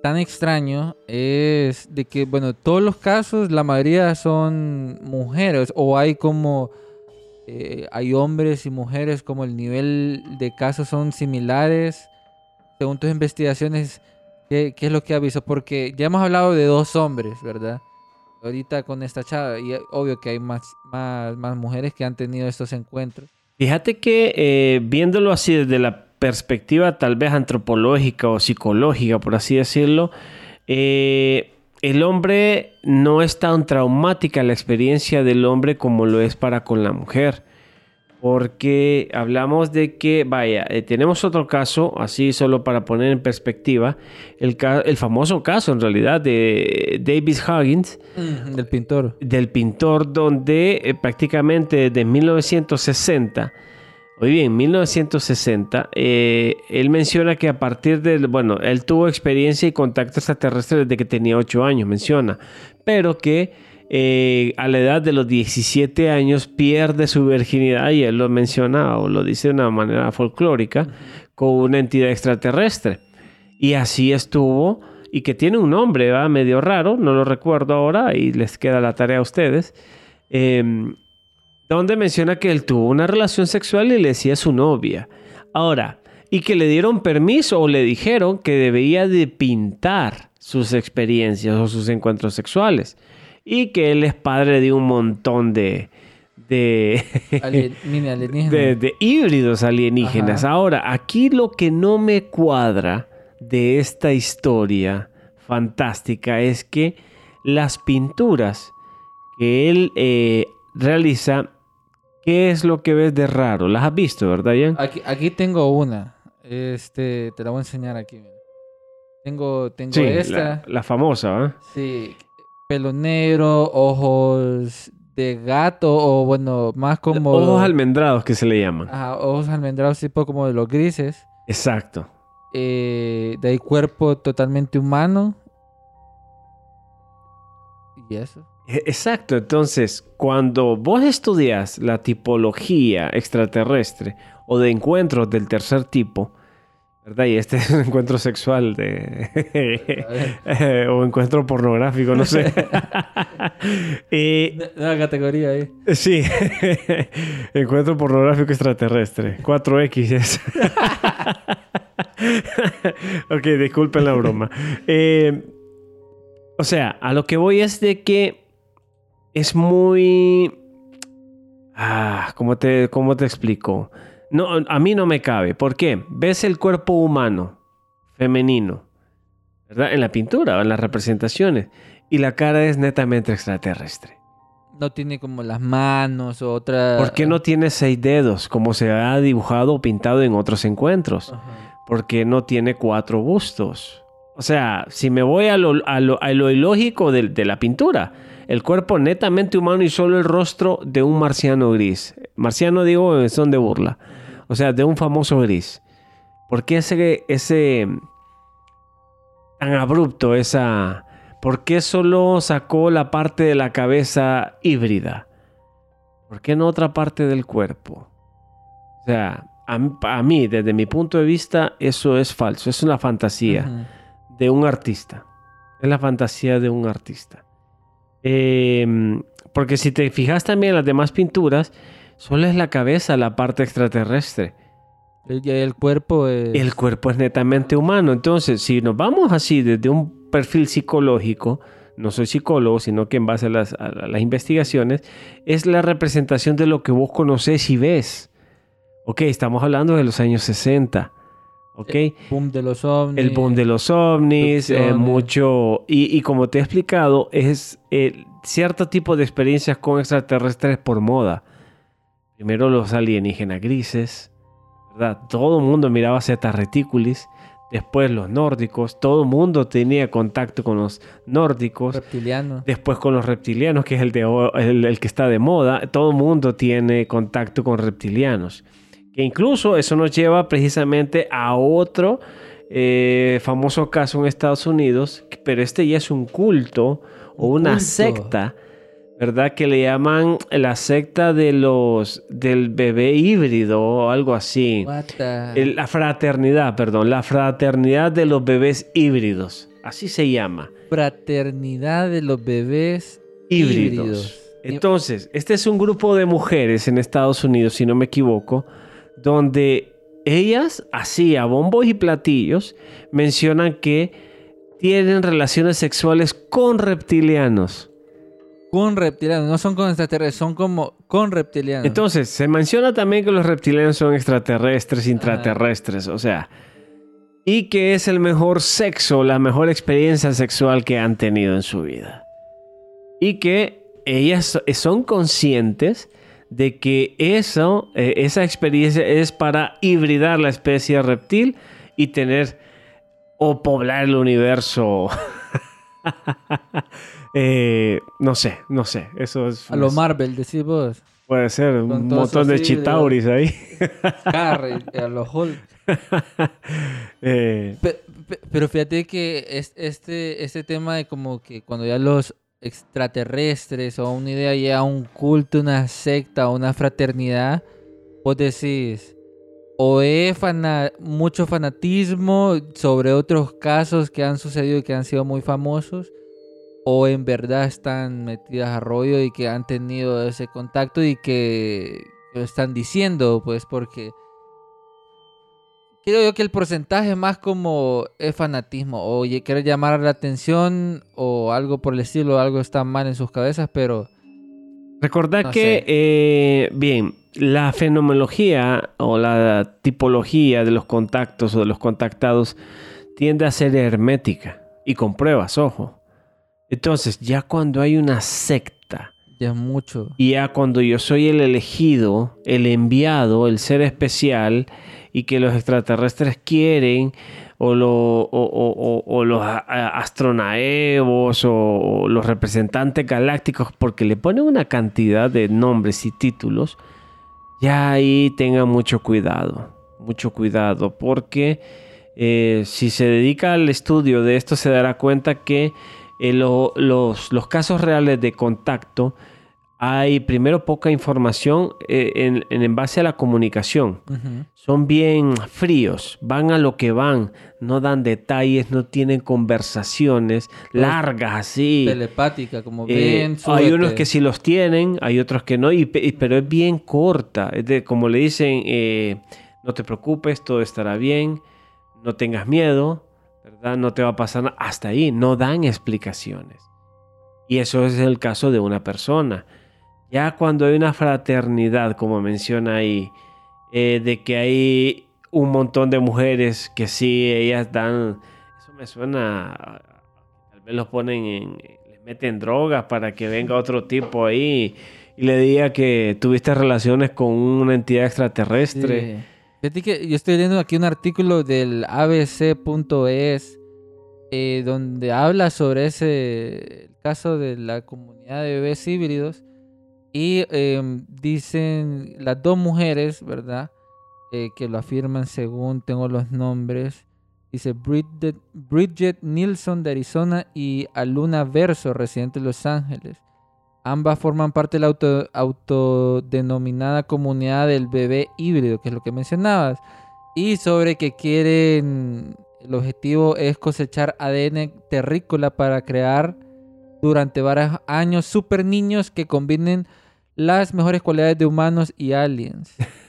tan extraño es de que, bueno, todos los casos, la mayoría son mujeres o hay como, eh, hay hombres y mujeres, como el nivel de casos son similares. Según tus investigaciones, ¿qué, qué es lo que has visto? Porque ya hemos hablado de dos hombres, ¿verdad? Ahorita con esta chava, y obvio que hay más, más, más mujeres que han tenido estos encuentros.
Fíjate que eh, viéndolo así desde la perspectiva tal vez antropológica o psicológica, por así decirlo, eh, el hombre no es tan traumática la experiencia del hombre como lo es para con la mujer. Porque hablamos de que, vaya, eh, tenemos otro caso, así solo para poner en perspectiva, el, ca- el famoso caso en realidad de David Huggins,
Del pintor.
del pintor donde eh, prácticamente desde 1960, muy bien, 1960, eh, él menciona que a partir del, bueno, él tuvo experiencia y contacto extraterrestre desde que tenía 8 años, menciona, pero que eh, a la edad de los 17 años pierde su virginidad y él lo menciona o lo dice de una manera folclórica con una entidad extraterrestre. Y así estuvo y que tiene un nombre ¿va? medio raro, no lo recuerdo ahora y les queda la tarea a ustedes, eh, donde menciona que él tuvo una relación sexual y le decía su novia. Ahora, y que le dieron permiso o le dijeron que debía de pintar sus experiencias o sus encuentros sexuales. Y que él es padre de un montón de... de
Alien- mini alienígena.
de, de híbridos alienígenas.
Ajá.
Ahora, aquí lo que no me cuadra de esta historia fantástica es que las pinturas que él eh, realiza, ¿qué es lo que ves de raro? ¿Las has visto, verdad, Ian?
Aquí, aquí tengo una. Este, te la voy a enseñar aquí. Tengo, tengo
Sí,
esta.
la, la famosa, ¿va?
Sí. Pelo negro, ojos de gato o bueno, más como...
Ojos almendrados que se le llaman.
Ajá, ojos almendrados tipo como de los grises.
Exacto.
Eh, de ahí cuerpo totalmente humano. Y eso.
E- Exacto, entonces cuando vos estudias la tipología extraterrestre o de encuentros del tercer tipo, ¿verdad? Y este es un encuentro sexual de o encuentro pornográfico, no sé. Eh,
Nueva categoría ahí.
sí, encuentro pornográfico extraterrestre, 4X es. ok, disculpen la broma. Eh, o sea, a lo que voy es de que es muy... Ah, ¿cómo te, cómo te explico? No, a mí no me cabe. ¿Por qué? Ves el cuerpo humano, femenino, ¿verdad? En la pintura, en las representaciones. Y la cara es netamente extraterrestre.
No tiene como las manos o otra...
¿Por qué no tiene seis dedos, como se ha dibujado o pintado en otros encuentros?
Ajá.
¿Por qué no tiene cuatro bustos? O sea, si me voy a lo, a lo- a lo ilógico de, de la pintura, el cuerpo netamente humano y solo el rostro de un marciano gris. Marciano digo en son de burla. O sea, de un famoso gris. ¿Por qué ese, ese tan abrupto, esa... ¿Por qué solo sacó la parte de la cabeza híbrida? ¿Por qué no otra parte del cuerpo? O sea, a, a mí, desde mi punto de vista, eso es falso. Es una fantasía de un artista. Es la fantasía de un artista. Eh, porque si te fijas también en las demás pinturas, solo es la cabeza la parte extraterrestre.
Y el cuerpo es...
El cuerpo es netamente humano. Entonces, si nos vamos así desde un perfil psicológico, no soy psicólogo, sino que en base a las, a las investigaciones, es la representación de lo que vos conoces y ves. Ok, estamos hablando de los años 60. Ok.
boom de los ovnis.
El boom de los ovnis, eh, mucho... Y, y como te he explicado, es eh, cierto tipo de experiencias con extraterrestres por moda. Primero los alienígenas grises, ¿verdad? Todo el mundo miraba Zeta Reticulis. Después los nórdicos, todo el mundo tenía contacto con los nórdicos.
reptiliano.
Después con los reptilianos, que es el, de, el, el que está de moda. Todo el mundo tiene contacto con reptilianos. Que incluso eso nos lleva precisamente a otro eh, famoso caso en Estados Unidos. Pero este ya es un culto o
Un
una secta, ¿verdad? Que le llaman la secta de los del bebé híbrido o algo así.
What the-
La fraternidad, perdón, la fraternidad de los bebés híbridos. Así se llama.
Fraternidad de los bebés
híbridos.
híbridos.
Entonces, este es un grupo de mujeres en Estados Unidos, si no me equivoco, donde ellas, así a bombos y platillos, mencionan que tienen relaciones sexuales con reptilianos.
Con reptilianos, no son con extraterrestres, son como con reptilianos.
Entonces, se menciona también que los reptilianos son extraterrestres, intraterrestres, o sea, y que es el mejor sexo, la mejor experiencia sexual que han tenido en su vida. Y que ellas son conscientes de que eso, eh, esa experiencia es para hibridar la especie reptil y tener o poblar el universo. Eh, no sé, no sé, eso es...
a lo Marvel, decís vos.
Puede ser, un montón de chitauris ahí.
Harry, a los Hulk.
Eh,
Pe- pe- Pero fíjate que es- este, este tema de como que cuando ya los extraterrestres o una idea ya un culto, una secta, una fraternidad, vos decís, o es fana- mucho fanatismo sobre otros casos que han sucedido y que han sido muy famosos, o en verdad están metidas a rollo y que han tenido ese contacto y que lo están diciendo, pues porque creo yo que el porcentaje más como es fanatismo o querer llamar la atención o algo por el estilo, algo está mal en sus cabezas, pero
recordad
No
que, eh, bien, la fenomenología o la tipología de los contactos o de los contactados tiende a ser hermética y con pruebas, ojo. Entonces, ya cuando hay una secta,
ya mucho.
y ya cuando yo soy el elegido, el enviado, el ser especial, y que los extraterrestres quieren, o, lo- o- o- o- o los astronaevos, o, o los representantes galácticos, porque le ponen una cantidad de nombres y títulos, ya ahí tengan mucho cuidado, mucho cuidado, porque eh, si se dedica al estudio de esto se dará cuenta que eh, lo- los, los casos reales de contacto hay primero poca información eh, en, en- base a la comunicación.
Ujú.
Son bien fríos, van a lo que van, no dan detalles, no tienen conversaciones largas así.
Telepática, como
Eh,
bien.
hay
súbete.
unos que sí los tienen, hay otros que no, y y- pero es bien corta. Es de, como le dicen, eh, no te preocupes, todo estará bien, no tengas miedo, ¿verdad? No te va a pasar nada. Hasta ahí, no dan explicaciones. Y eso es el caso de una persona. Ya cuando hay una fraternidad, como menciona ahí, eh, de que hay un montón de mujeres que sí, ellas dan, eso me suena, tal vez los ponen en, les meten drogas para que venga otro tipo ahí y le diga que tuviste relaciones con una entidad extraterrestre.
Sí. Yo estoy leyendo aquí un artículo del abc.es eh, donde habla sobre ese caso de la comunidad de bebés híbridos y em, dicen las dos mujeres, ¿verdad? Eh, que lo afirman según tengo los nombres. Dice Bridget, Bridget Nilsson de Arizona y Aluna Verso, residente de Los Ángeles. Ambas forman parte de la auto- autodenominada comunidad del bebé híbrido, que es lo que mencionabas. Y sobre que quieren, el objetivo es cosechar ADN terrícola para crear durante varios años super niños que combinen las mejores cualidades de humanos y aliens.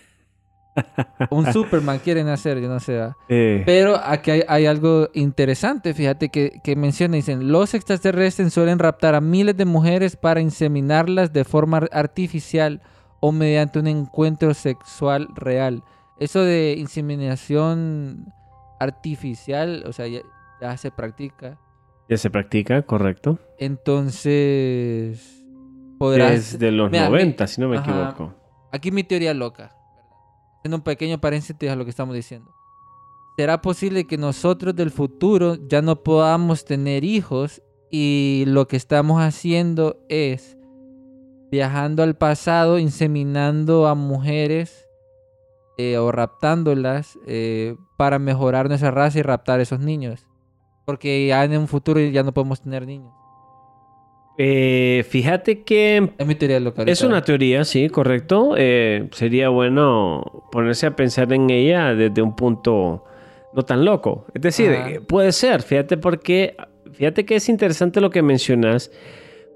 Un Superman quieren hacer, yo no sé.
Eh,
Pero aquí hay, hay algo interesante, fíjate que, que menciona, dicen, los extraterrestres suelen raptar a miles de mujeres para inseminarlas de forma ar- artificial o mediante un encuentro sexual real. Eso de inseminación artificial, o sea, ya, ya se practica.
ya se practica, correcto.
Entonces, podrás...
Desde los
Mira,
90, si no me
Ajá.
equivoco.
Aquí mi teoría loca. Haciendo un pequeño paréntesis a lo que estamos diciendo. ¿Será posible que nosotros del futuro ya no podamos tener hijos y lo que estamos haciendo es viajando al pasado, inseminando a mujeres eh, o raptándolas eh, para mejorar nuestra raza y raptar a esos niños? Porque ya en un futuro ya no podemos tener niños.
Eh, fíjate que
Es mi teoría loca.
es
ahorita.
una teoría, sí, correcto. Eh, sería bueno ponerse a pensar en ella desde un punto no tan loco. Es decir,
Ajá.
eh, puede ser, fíjate porque, fíjate que es interesante lo que mencionas,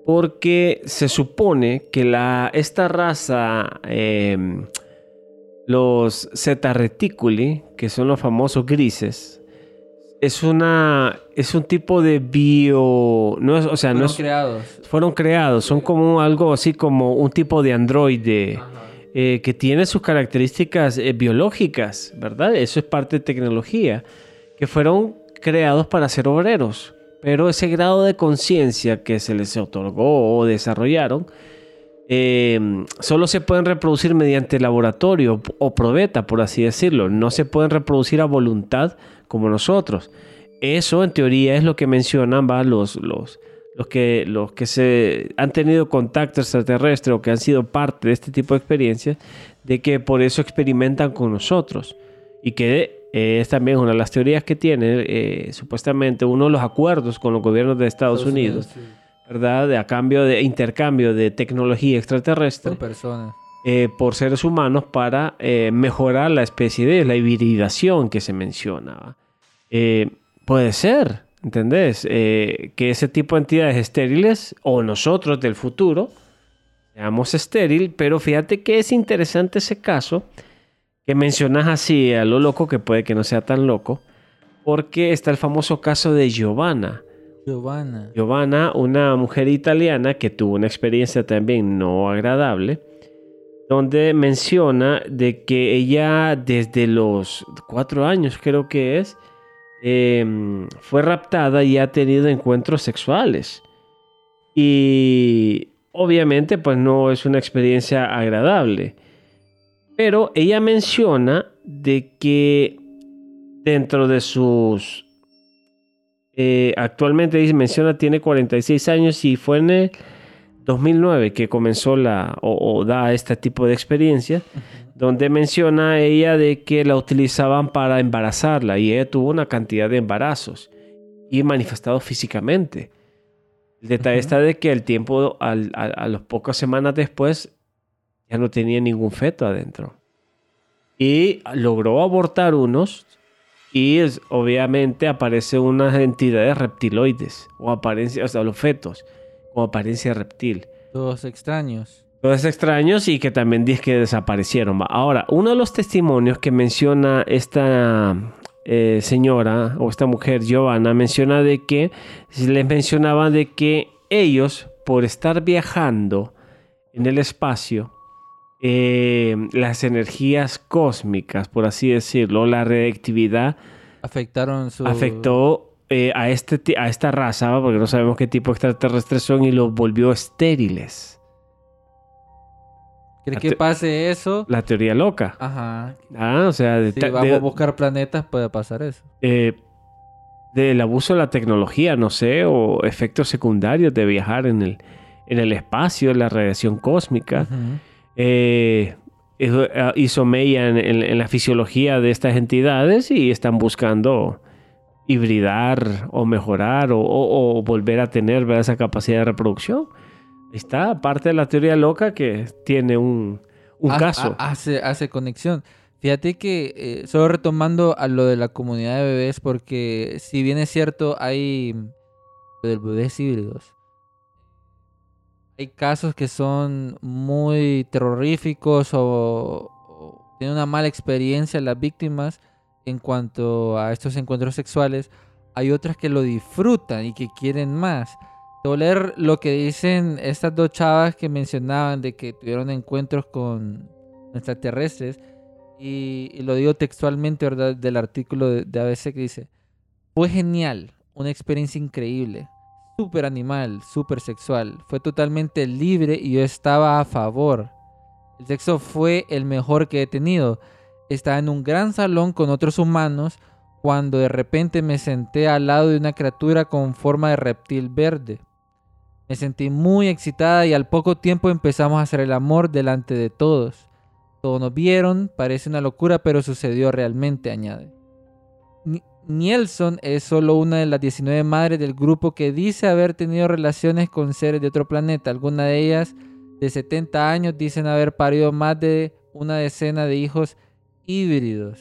porque se supone que la, esta raza, eh, los Zeta Reticuli, que son los famosos grises, es una, es un tipo de bio, no es, o sea, no
Fueron
es,
creados.
fueron creados, son como algo así como un tipo de androide eh, que tiene sus características eh, biológicas, ¿verdad? Eso es parte de tecnología, que fueron creados para ser obreros, pero ese grado de conciencia que se les otorgó o desarrollaron, eh, solo se pueden reproducir mediante laboratorio o probeta, por así decirlo. No se pueden reproducir a voluntad como nosotros. Eso, en teoría, es lo que mencionan ¿va? Los, los, los, que, los que se han tenido contacto extraterrestre o que han sido parte de este tipo de experiencias, de que por eso experimentan con nosotros. Y que eh, es también una de las teorías que tiene, eh, supuestamente, uno de los acuerdos con los gobiernos de Estados, Unidos,
sí.
¿Verdad? De, a cambio de intercambio de tecnología extraterrestre
Por personas.
eh, por seres humanos para eh, mejorar la especie de la hibridación que se menciona. ¿va? Eh, puede ser, ¿entendés? Que ese tipo de entidades estériles o nosotros del futuro seamos estéril, pero fíjate que es interesante ese caso que mencionas así a lo loco, que puede que no sea tan loco, porque está el famoso caso de Giovanna.
Giovanna.
Giovanna, una mujer italiana que tuvo una experiencia también no agradable, donde menciona de que ella desde los cuatro años creo que es, eh, fue raptada y ha tenido encuentros sexuales. Y obviamente pues no es una experiencia agradable. Pero ella menciona de que dentro de sus eh, actualmente dice, menciona tiene 46 años y fue en el 2009 que comenzó la o, o da este tipo de experiencia donde menciona ella de que la utilizaban para embarazarla y ella tuvo una cantidad de embarazos y manifestados físicamente. El detalle está de que el tiempo al- a, a las pocas semanas después ya no tenía ningún feto adentro. Y logró abortar unos y es- obviamente aparecen unas entidades reptiloides o apariencia, o sea, los fetos con apariencia reptil.
Todos extraños.
Todos extraños y que también dice que desaparecieron. Ahora, uno de los testimonios que menciona esta eh, señora o esta mujer, Giovanna, menciona de que les mencionaba de que ellos, por estar viajando en el espacio, eh, las energías cósmicas, por así decirlo, la reactividad
Afectaron su...
afectó eh, a, este, a esta raza, porque no sabemos qué tipo de extraterrestres son, y los volvió estériles.
¿Crees que pase eso?
La teoría loca.
Ajá.
Ah, o sea, de,
Si vamos
de-
a buscar planetas puede pasar eso.
eh, del abuso de la tecnología, no sé, o efectos secundarios de viajar en el, en el espacio, la radiación cósmica. Eso, eh, hizo mella en, en- en la fisiología de estas entidades y están buscando hibridar o mejorar o, o- o volver a tener ¿verdad? esa capacidad de reproducción. Está parte de la teoría loca que tiene un, un
Ha-
caso.
ha- hace, hace conexión. Fíjate que, eh, solo retomando a lo de la comunidad de bebés, porque si bien es cierto, hay lo de bebés híbridos. Hay casos que son muy terroríficos o, o tienen una mala experiencia las víctimas en cuanto a estos encuentros sexuales. Hay otras que lo disfrutan y que quieren más. Te leer lo que dicen estas dos chavas que mencionaban de que tuvieron encuentros con extraterrestres. Y, y lo digo textualmente, ¿verdad? Del artículo de, de ABC que dice: Fue genial, una experiencia increíble, súper animal, súper sexual. Fue totalmente libre y yo estaba a favor. El sexo fue el mejor que he tenido. Estaba en un gran salón con otros humanos cuando de repente me senté al lado de una criatura con forma de reptil verde. Me sentí muy excitada y al poco tiempo empezamos a hacer el amor delante de todos. Todos nos vieron, parece una locura, pero sucedió realmente, añade. Nielsen es solo una de las 19 madres del grupo que dice haber tenido relaciones con seres de otro planeta. Algunas de ellas, de 70 años, dicen haber parido más de una decena de hijos híbridos.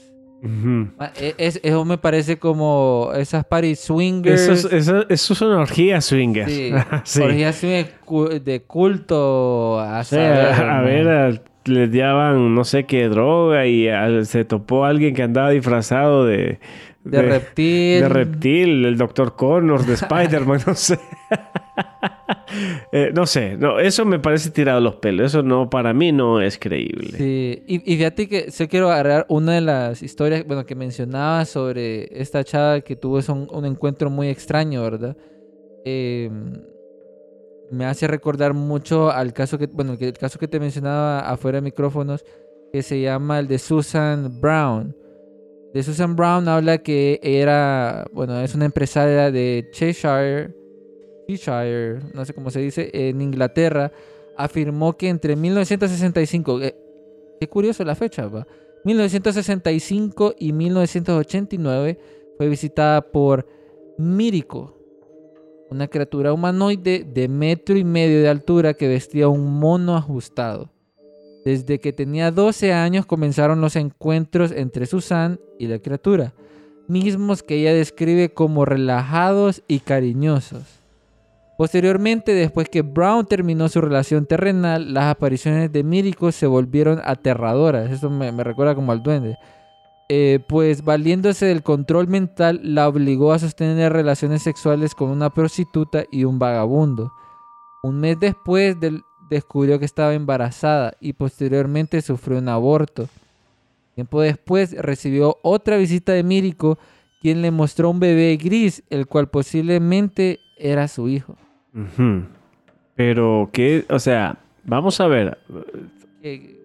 E- es- eso me parece como esas party swingers.
Eso, es, eso, eso.
Sí,
Sí.
orgías swingers cu- de culto a
Sí,
saber,
a, ver, les daban no sé qué droga y a- se topó alguien que andaba disfrazado de...
de, reptil.
De reptil, el Dr. Connors, de Spider-Man, no sé. Eh, no sé, no, eso me parece tirado los pelos. Eso no, para mí no es creíble.
Sí, y, y fíjate que yo quiero agarrar una de las historias, bueno, que mencionaba sobre esta chava que tuvo un, un encuentro muy extraño, ¿verdad? Eh, me hace recordar mucho al caso que, bueno, el caso que te mencionaba afuera de micrófonos, que se llama el de Susan Brown. De Susan Brown habla que era, bueno, es una empresaria de Cheshire, Cheshire, no sé cómo se dice, en Inglaterra, afirmó que entre 1965, eh, qué curioso la fecha, ¿va? 1965 y 1989 fue visitada por Míriko, una criatura humanoide de metro y medio de altura que vestía un mono ajustado. Desde que tenía 12 años comenzaron los encuentros entre Susan y la criatura, mismos que ella describe como relajados y cariñosos. Posteriormente, después que Brown terminó su relación terrenal, las apariciones de Míriko se volvieron aterradoras. Eso me, me recuerda como al duende. Eh, pues valiéndose del control mental, la obligó a sostener relaciones sexuales con una prostituta y un vagabundo. Un mes después del- descubrió que estaba embarazada y posteriormente sufrió un aborto. Tiempo después recibió otra visita de Míriko, quien le mostró un bebé gris, el cual posiblemente era su hijo.
Pero que, o sea, vamos a ver.
Eh,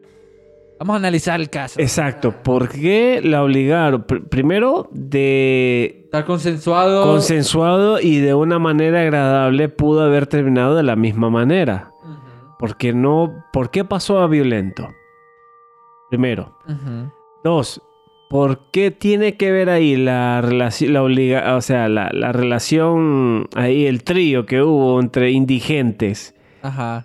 Vamos a analizar el caso.
Exacto, ¿por qué la obligaron? Pr- primero, de
Estar consensuado.
consensuado y de una manera agradable pudo haber terminado de la misma manera. Porque no, ¿por qué pasó a violento? Primero. Dos, ¿por qué tiene que ver ahí la relación, la obliga, o sea, la, la relación ahí, el trío que hubo entre indigentes?
Ajá.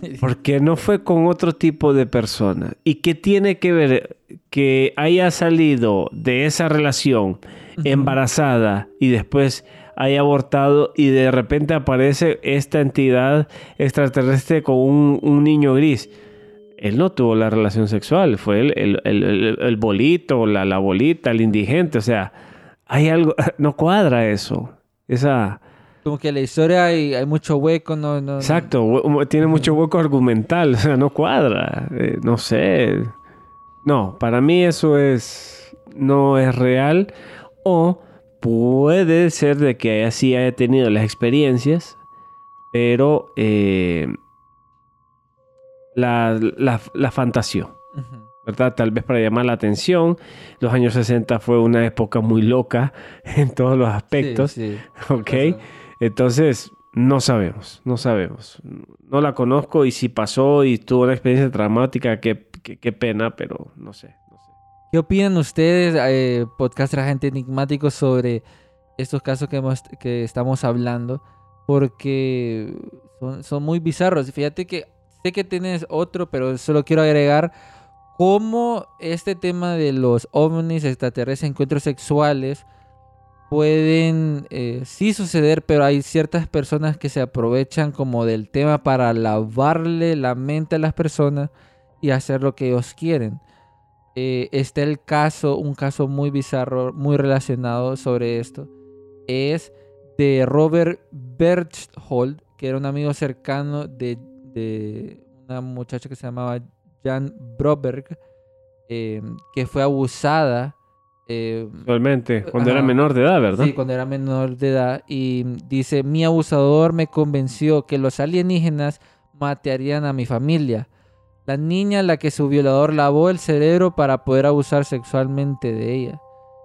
Porque no fue con otro tipo de persona. ¿Y qué tiene que ver que haya salido de esa relación embarazada y después haya abortado y de repente aparece esta entidad extraterrestre con un, un niño gris? Él no tuvo la relación sexual, fue el, el- el- el- bolito, la, la bolita, el indigente. O sea, hay algo, no cuadra eso. Esa,
Como que la historia hay, hay mucho hueco, no, no. no.
Exacto, hue- tiene mucho hueco argumental, o sea, no cuadra, eh, no sé. No, para mí eso es no es real o puede ser de que así haya tenido las experiencias, pero eh, la, la, la fantaseó.
Ujú.
¿verdad? Tal vez para llamar la atención. Los años 60 fue una época muy loca en todos los aspectos,
Sí, sí.
¿ok? Entonces, no sabemos, no sabemos. No la conozco y si pasó y tuvo una experiencia traumática, qué, qué, qué pena, pero no sé.
¿Qué opinan ustedes, eh, podcaster agente enigmático, sobre estos casos que, hemos, que estamos hablando? Porque son, son muy bizarros. Fíjate que sé que tienes otro, pero solo quiero agregar cómo este tema de los ovnis extraterrestres, encuentros sexuales, pueden eh, sí suceder, pero hay ciertas personas que se aprovechan como del tema para lavarle la mente a las personas y hacer lo que ellos quieren. Eh, está el caso, un caso muy bizarro, muy relacionado sobre esto. Es de Robert Berchtold, que era un amigo cercano de, de una muchacha que se llamaba Jan Broberg, eh, que fue abusada. eh,
Actualmente, cuando era menor de edad, ¿verdad?
Sí, cuando era menor de edad. Y dice, mi abusador me convenció que los alienígenas matarían a mi familia. La niña a la que su violador lavó el cerebro para poder abusar sexualmente de ella.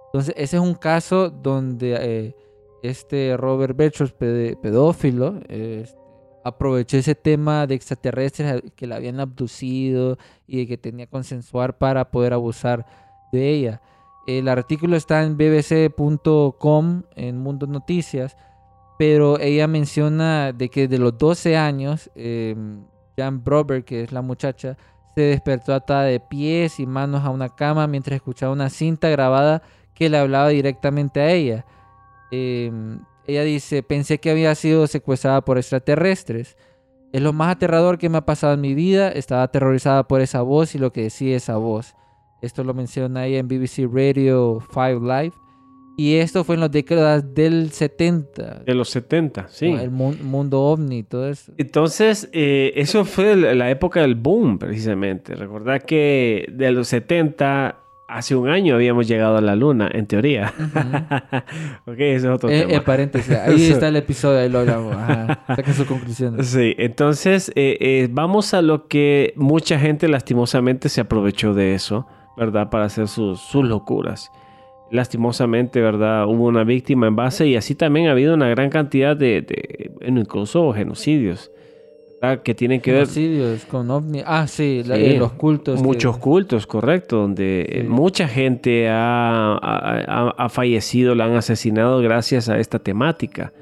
Entonces, ese es un caso donde eh, este Robert ped- pedófilo, eh, aprovechó ese tema de extraterrestres que la habían abducido y de que tenía que consensuar para poder abusar de ella. El artículo está en bbc.com, en Mundo Noticias, pero ella menciona de que de los 12 años, eh, Jan Brober, que es la muchacha, se despertó atada de pies y manos a una cama mientras escuchaba una cinta grabada que le hablaba directamente a ella. Eh, ella dice, pensé que había sido secuestrada por extraterrestres. Es lo más aterrador que me ha pasado en mi vida. Estaba aterrorizada por esa voz y lo que decía esa voz. Esto lo menciona ella en BBC Radio 5 Live. Y esto fue en las décadas del 70.
De los 70, sí.
El mu- mundo ovni y todo eso.
Entonces, eh, eso fue la época del boom, precisamente. Recordad que de los 70, hace un año habíamos llegado a la luna, en teoría. ok, ese es otro
Eh,
tema.
eh, paréntesis, ahí está el episodio, ahí lo hablamos. Saquen sus conclusiones.
Sí, entonces eh, eh, vamos a lo que mucha gente lastimosamente se aprovechó de eso, ¿verdad? Para hacer sus, sus locuras. Lastimosamente, ¿verdad? Hubo una víctima en base y así también ha habido una gran cantidad de, de bueno, incluso genocidios, ¿verdad? Que tienen que ver
Genocidios con ovni. Ah, sí, la-
Sí,
eh, los cultos. que-
muchos cultos, correcto, donde eh,
Sí.
mucha gente ha, ha- fallecido, la han asesinado gracias a esta temática.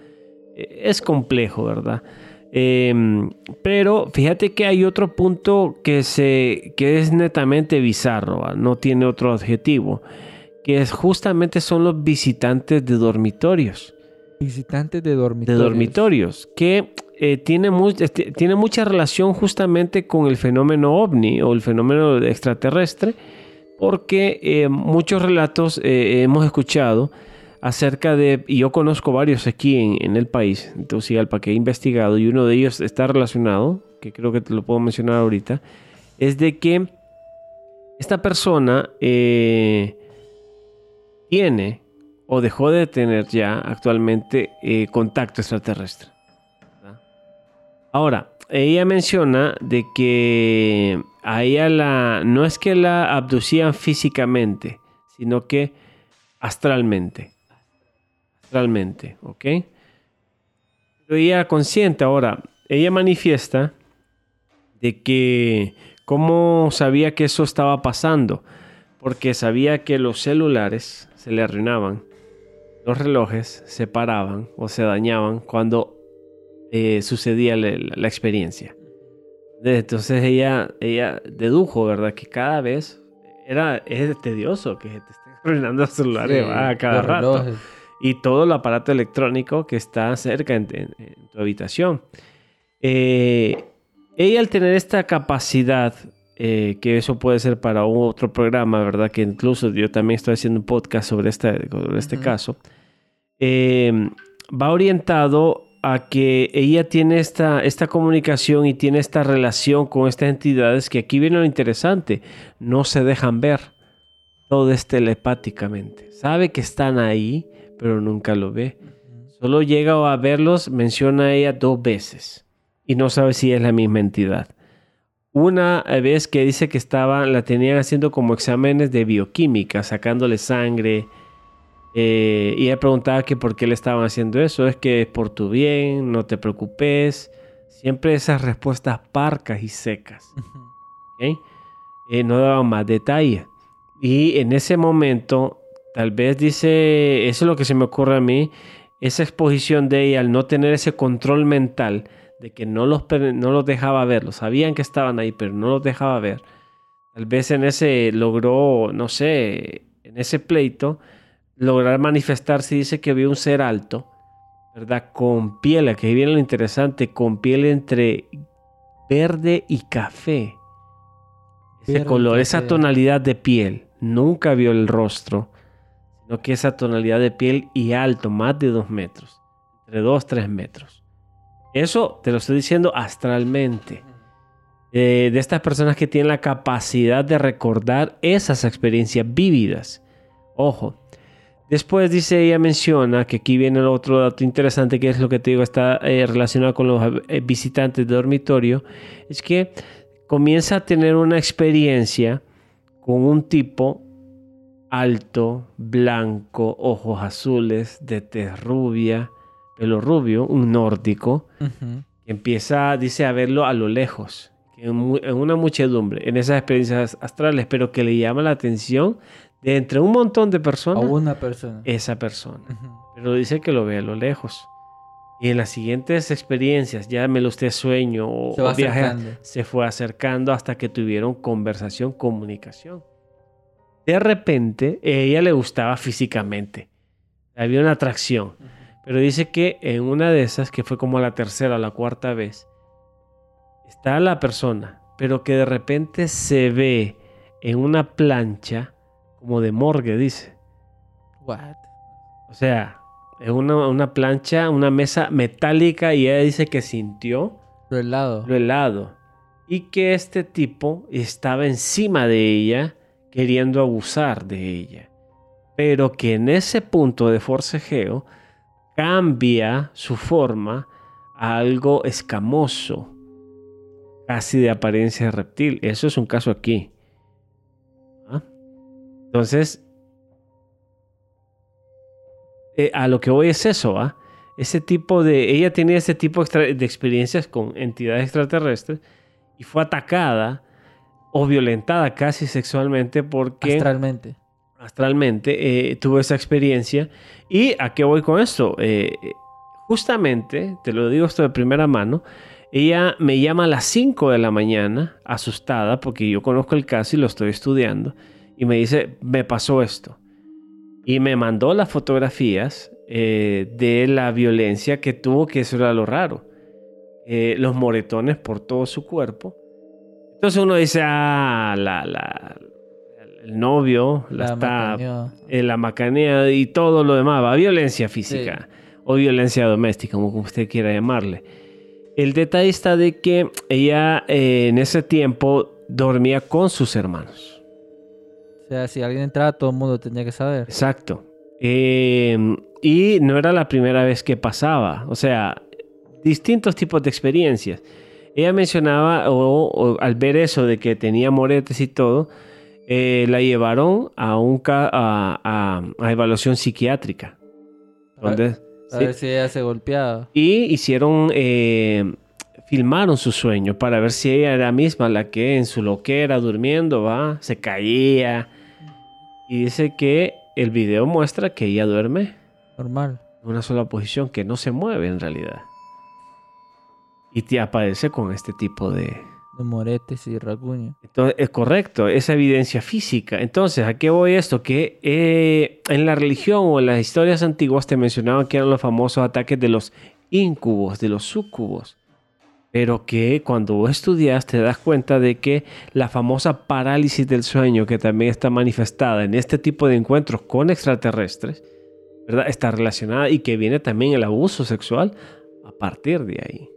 Eh, Es complejo, ¿verdad? Em, pero fíjate que hay otro punto que, se, que es netamente bizarro, no tiene otro adjetivo, que es justamente son los visitantes de dormitorios
Visitantes de
de
dormitorios.
dormitorios, que eh, tiene, mu- este, tiene mucha relación justamente con el fenómeno ovni o el fenómeno extraterrestre, porque eh, muchos relatos eh, hemos escuchado acerca de, y yo conozco varios aquí en, en el país, en Tegucigalpa, que he investigado, y uno de ellos está relacionado, que creo que te lo puedo mencionar ahorita, es de que esta persona eh, tiene o dejó de tener ya actualmente eh, contacto extraterrestre. Ahora, ella menciona de que a ella la, no es que la abducían físicamente, sino que astralmente. Astralmente, ¿ok? Pero ella consciente ahora, ella manifiesta de que cómo sabía que eso estaba pasando, porque sabía que los celulares se le arruinaban, los relojes se paraban o se dañaban cuando eh, sucedía la, experiencia. Entonces ella, ella dedujo, ¿verdad? Que cada vez era, es tedioso que te esté arruinando el celular
Sí,
¿verdad? a cada
los
rato
relojes.
y todo el aparato electrónico que está cerca en, en- en tu habitación. Eh, ella al tener esta capacidad, eh, que eso puede ser para otro programa, ¿verdad? Que incluso yo también estoy haciendo un podcast sobre este, sobre este caso, eh, va orientado a que ella tiene esta, esta comunicación y tiene esta relación con estas entidades que aquí viene lo interesante, no se dejan ver, todo es telepáticamente. Sabe que están ahí, pero nunca lo ve. Solo llega a verlos, menciona ella dos veces y no sabe si es la misma entidad. Una vez que dice que estaban, la tenían haciendo como exámenes de bioquímica, sacándole sangre. eh, y ella preguntaba que por qué le estaban haciendo eso. Es que es por tu bien, no te preocupes. Siempre esas respuestas parcas y secas. ¿ok? Eh, no daban más detalle. Y en ese momento, tal vez dice, eso es lo que se me ocurre a mí, esa exposición de ella al no tener ese control mental de que no los, no los dejaba ver, lo sabían que estaban ahí, pero no los dejaba ver. Tal vez en ese logró, no sé, en ese pleito, lograr manifestarse, dice que vio un ser alto, ¿verdad? Con piel, aquí viene lo interesante, con piel entre verde y café. Ese
Verde
color, esa tonalidad de piel. Nunca vio el rostro, sino que esa tonalidad de piel y alto, más de dos metros, entre dos, tres metros. Eso te lo estoy diciendo astralmente. Eh, de estas personas que tienen la capacidad de recordar esas experiencias vívidas. Ojo. Después dice, ella menciona que aquí viene el otro dato interesante, que es lo que te digo, está eh, relacionado con los eh, visitantes de dormitorio, es que comienza a tener una experiencia con un tipo alto, blanco, ojos azules, de tez rubia, pelo rubio, un nórdico, que empieza, dice, a verlo a lo lejos, en, una muchedumbre, en esas experiencias astrales, pero que le llama la atención de entre un montón de
A
personas,
una persona.
esa persona. Pero dice que lo ve a lo lejos. Y en las siguientes experiencias, llámelo usted sueño o,
Se
o viaje, se fue acercando hasta que tuvieron conversación, comunicación. De repente, ella le gustaba físicamente. Había una atracción. Pero dice que en una de esas, que fue como la tercera o la cuarta vez, está la persona, pero que de repente se ve en una plancha como de morgue, dice.
What?
O sea, es una, una plancha, una mesa metálica y ella dice que sintió
Lo helado.
lo helado y que este tipo estaba encima de ella queriendo abusar de ella. Pero que en ese punto de forcejeo cambia su forma a algo escamoso, casi de apariencia reptil. Eso es un caso aquí. ¿Ah? Entonces, eh, a lo que voy es eso, ¿ah? Ese tipo de. Ella tenía ese tipo de experiencias con entidades extraterrestres y fue atacada o violentada casi sexualmente porque
Astralmente.
Astralmente eh, tuvo esa experiencia. ¿Y a qué voy con esto? Eh, justamente, te lo digo esto de primera mano, ella me llama a las 5 de la mañana, asustada, porque yo conozco el caso y lo estoy estudiando, y me dice, me pasó esto. Y me mandó las fotografías eh, de la violencia que tuvo, que eso era lo raro. Eh, los moretones por todo su cuerpo. Entonces uno dice, ah, la, la, el novio la,
La
está
macaneó.
eh, la macanea y todo lo demás, va violencia física o violencia doméstica, como usted quiera llamarle. El detalle está de que ella eh, en ese tiempo dormía con sus hermanos.
O sea, si alguien entraba, todo el mundo tenía que saber.
Exacto. Eh, y no era la primera vez que pasaba. O sea, distintos tipos de experiencias. Ella mencionaba, o, o al ver eso de que tenía moretes y todo, eh, la llevaron a, un ca- a, a- a evaluación psiquiátrica. Donde,
A
sí.
ver si ella se golpeaba.
Y hicieron, eh, filmaron su sueño para ver si ella era misma la que en su loquera durmiendo, va, se caía. Y dice que el video muestra que ella duerme
Normal.
en una sola posición, que no se mueve en realidad. Y te aparece con este tipo de...
De moretes y.
Entonces, es correcto, esa evidencia física. Entonces, ¿a qué voy esto? Que eh, en la religión o en las historias antiguas te mencionaban que eran los famosos ataques de los íncubos, de los súcubos. Pero que cuando estudias te das cuenta de que la famosa parálisis del sueño, que también está manifestada en este tipo de encuentros con extraterrestres, ¿verdad? Está relacionada y que viene también el abuso sexual a partir de ahí.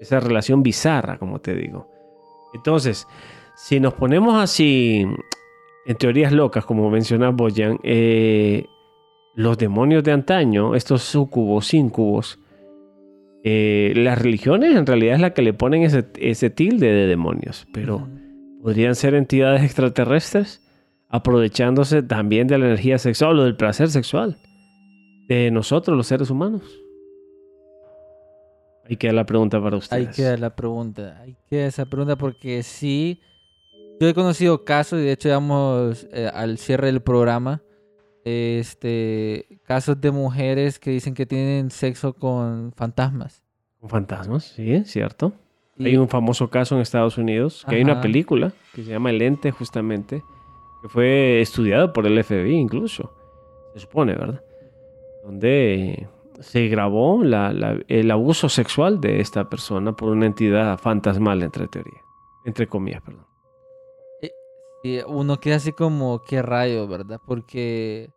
Esa relación bizarra, como te digo. Entonces, si nos ponemos así en teorías locas, como menciona Boyan, eh, los demonios de antaño, estos sucubos, íncubos, Eh, las religiones en realidad es la que le ponen ese, ese tilde de demonios, pero podrían ser entidades extraterrestres aprovechándose también de la energía sexual o del placer sexual de nosotros los seres humanos. Ahí queda la pregunta para
Ahí
ustedes.
queda la pregunta. Ahí queda esa pregunta porque sí. Yo he conocido casos, y de hecho vamos eh, al cierre del programa. Este casos de mujeres que dicen que tienen sexo con fantasmas.
Con fantasmas, sí, es cierto. Hay un famoso caso en Estados Unidos, que hay una película que se llama El Ente, justamente, que fue estudiado por el FBI incluso, se supone, ¿verdad? Donde se grabó la- la- el abuso sexual de esta persona por una entidad fantasmal, entre teoría. Entre comillas, perdón.
y uno queda así como, qué rayo, ¿verdad? Porque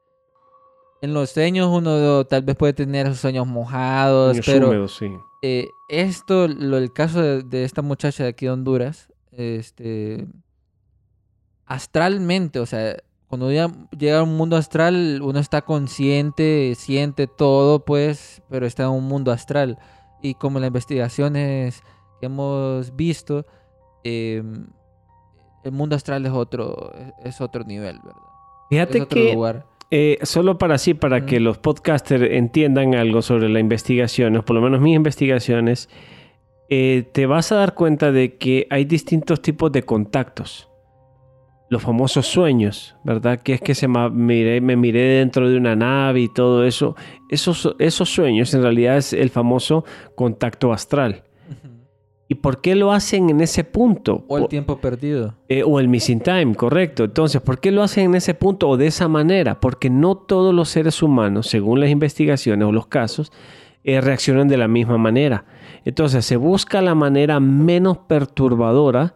en los sueños uno tal vez puede tener esos sueños mojados, pero
húmedos, sí.
eh, esto, lo, el caso de, de esta muchacha de aquí de Honduras, este, astralmente, o sea, cuando ya llega a un mundo astral, uno está consciente, siente todo, pues, pero está en un mundo astral. Y como las investigaciones que hemos visto, eh, el mundo astral es otro, es otro nivel, ¿verdad?
Fíjate
es otro
que
lugar.
Eh, solo para así, para que los podcasters entiendan algo sobre la investigación, o por lo menos mis investigaciones, eh, te vas a dar cuenta de que hay distintos tipos de contactos. Los famosos sueños, ¿verdad? Que es que se miré- me miré dentro de una nave y todo eso. Esos, esos sueños en realidad es el famoso contacto astral. ¿Y por qué lo hacen en ese punto?
O el tiempo perdido.
eh, o el missing time, correcto. Entonces, ¿por qué lo hacen en ese punto o de esa manera? Porque no todos los seres humanos, según las investigaciones o los casos, eh, reaccionan de la misma manera. Entonces, se busca la manera menos perturbadora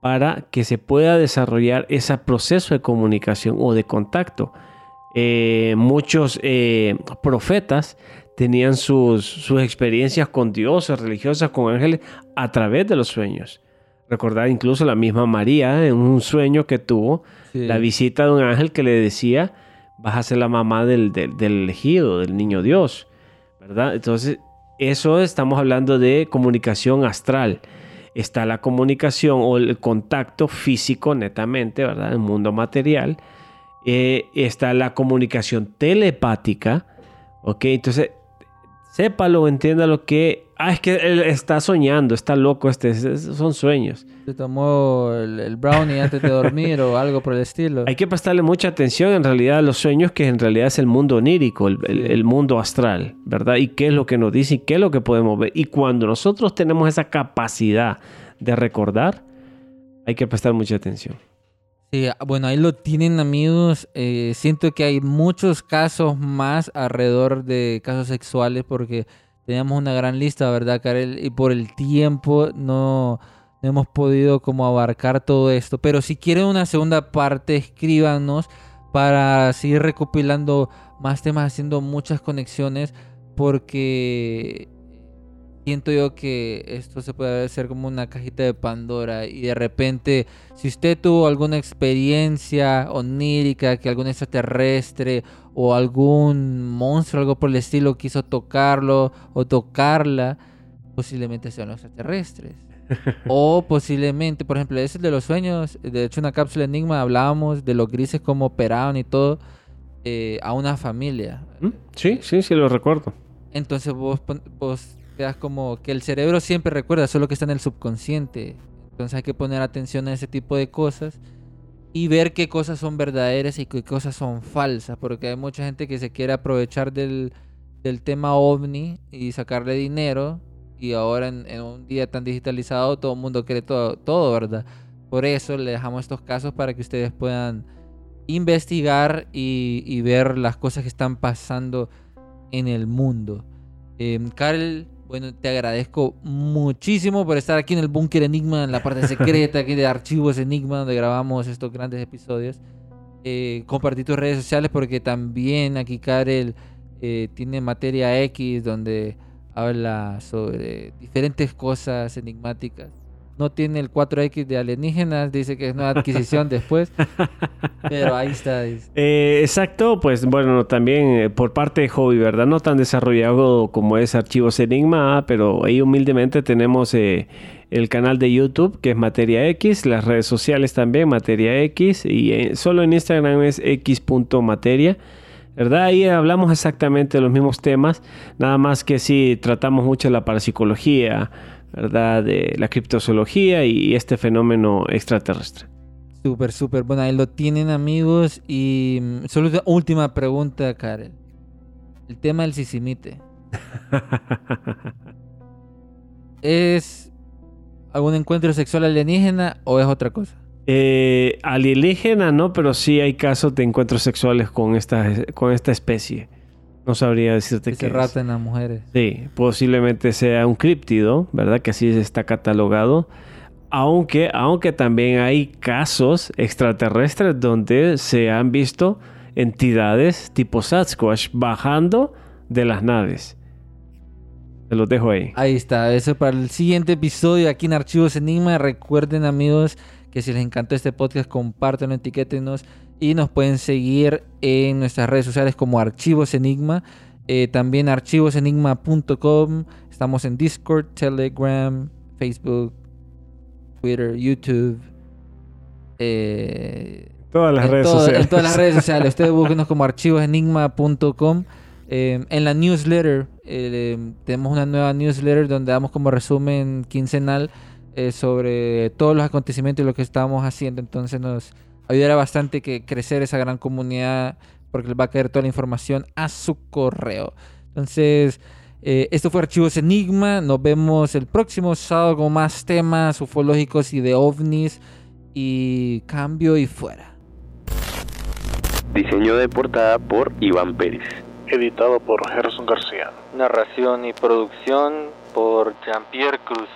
para que se pueda desarrollar ese proceso de comunicación o de contacto. Eh, muchos eh, profetas tenían sus, sus experiencias con dioses, religiosas, con ángeles, a través de los sueños. Recordar incluso la misma María en un sueño que tuvo,
Sí.
la visita de un ángel que le decía, vas a ser la mamá del, del, del elegido, del niño Dios, ¿verdad? Entonces, eso estamos hablando de comunicación astral. Está la comunicación o el contacto físico netamente, ¿verdad? El mundo material. Eh, está la comunicación telepática, ¿ok? Entonces, sépalo, entiéndalo que, ah, es que él está soñando, está loco, este, es- son sueños.
Se tomó el, el brownie antes de dormir o algo por el estilo.
Hay que prestarle mucha atención en realidad a los sueños, que en realidad es el mundo onírico, el, el mundo astral, ¿verdad? Y qué es lo que nos dice y qué es lo que podemos ver. Y cuando nosotros tenemos esa capacidad de recordar, hay que prestar mucha atención.
Sí, ah, bueno, ahí lo tienen amigos. Eh, siento que hay muchos casos más alrededor de casos sexuales porque teníamos una gran lista, ¿verdad, Karel? Y por el tiempo no, no hemos podido como abarcar todo esto. Pero si quieren una segunda parte, escríbanos para seguir recopilando más temas, haciendo muchas conexiones porque siento yo que esto se puede hacer como una cajita de Pandora y de repente si usted tuvo alguna experiencia onírica que algún extraterrestre o algún monstruo algo por el estilo quiso tocarlo o tocarla posiblemente sean los extraterrestres o posiblemente por ejemplo ese de los sueños de hecho una cápsula enigma hablábamos de los grises como operaban y todo eh, a una familia
¿Mm? Sí, sí, sí, lo recuerdo.
entonces vos, vos quedas como que el cerebro siempre recuerda, solo que está en el subconsciente. Entonces hay que poner atención a ese tipo de cosas y ver qué cosas son verdaderas y qué cosas son falsas. Porque hay mucha gente que se quiere aprovechar del, del tema ovni y sacarle dinero. Y ahora en, un día tan digitalizado todo el mundo cree todo, todo, ¿verdad? Por eso le dejamos estos casos para que ustedes puedan investigar y, ver las cosas que están pasando en el mundo. Eh, Karel, bueno, te agradezco muchísimo por estar aquí en el Búnker Enigma, en la parte secreta aquí de Archivos Enigma, donde grabamos estos grandes episodios. Eh, compartí tus redes sociales porque también aquí Karel eh, tiene materia X donde habla sobre diferentes cosas enigmáticas. No tiene el 4X de alienígenas, dice que es una adquisición después. Pero ahí está.
Eh, exacto, pues bueno, también eh, por parte de Hobby, ¿verdad? No tan desarrollado como es Archivos Enigma, pero ahí humildemente tenemos eh, el canal de YouTube que es Materia X, las redes sociales también Materia X y eh, solo en Instagram es x.materia. ¿Verdad? Ahí hablamos exactamente de los mismos temas, nada más que sí tratamos mucho la parapsicología, ¿verdad? De la criptozoología y este fenómeno extraterrestre.
Súper, súper. Bueno, ahí lo tienen, amigos. Y mm, solo una última pregunta, Karel. El tema del sisimite. ¿Es algún encuentro sexual alienígena o es otra cosa?
Eh, alienígena no, pero sí hay casos de encuentros sexuales con esta, con esta especie. No sabría decirte
Que
qué
se
es.
rata en las mujeres.
Sí, posiblemente sea un críptido, ¿verdad? Que así está catalogado. Aunque, aunque también hay casos extraterrestres donde se han visto entidades tipo Sasquatch bajando de las naves. Se los dejo ahí.
Ahí está, eso para el siguiente episodio aquí en Archivos Enigma. Recuerden amigos que si les encantó este podcast, compártanlo, etiquétenos y nos pueden seguir en nuestras redes sociales como Archivos Enigma. Eh, también archivosenigma.com. Estamos en Discord, Telegram, Facebook, Twitter, YouTube. eh,
Todas las
en,
redes
todo-
sociales.
en todas las redes sociales. Ustedes búsquenos como archivosenigma.com. Eh, en la newsletter, eh, tenemos una nueva newsletter donde damos como resumen quincenal sobre todos los acontecimientos y lo que estamos haciendo. Entonces nos ayudará bastante que crecer esa gran comunidad porque les va a caer toda la información a su correo. Entonces, eh, esto fue Archivos Enigma. Nos vemos el próximo sábado con más temas ufológicos y de ovnis. Y cambio y fuera.
Diseño de portada por Iván Pérez.
Editado por Gerson García.
Narración y producción por Jean-Pierre Cruz.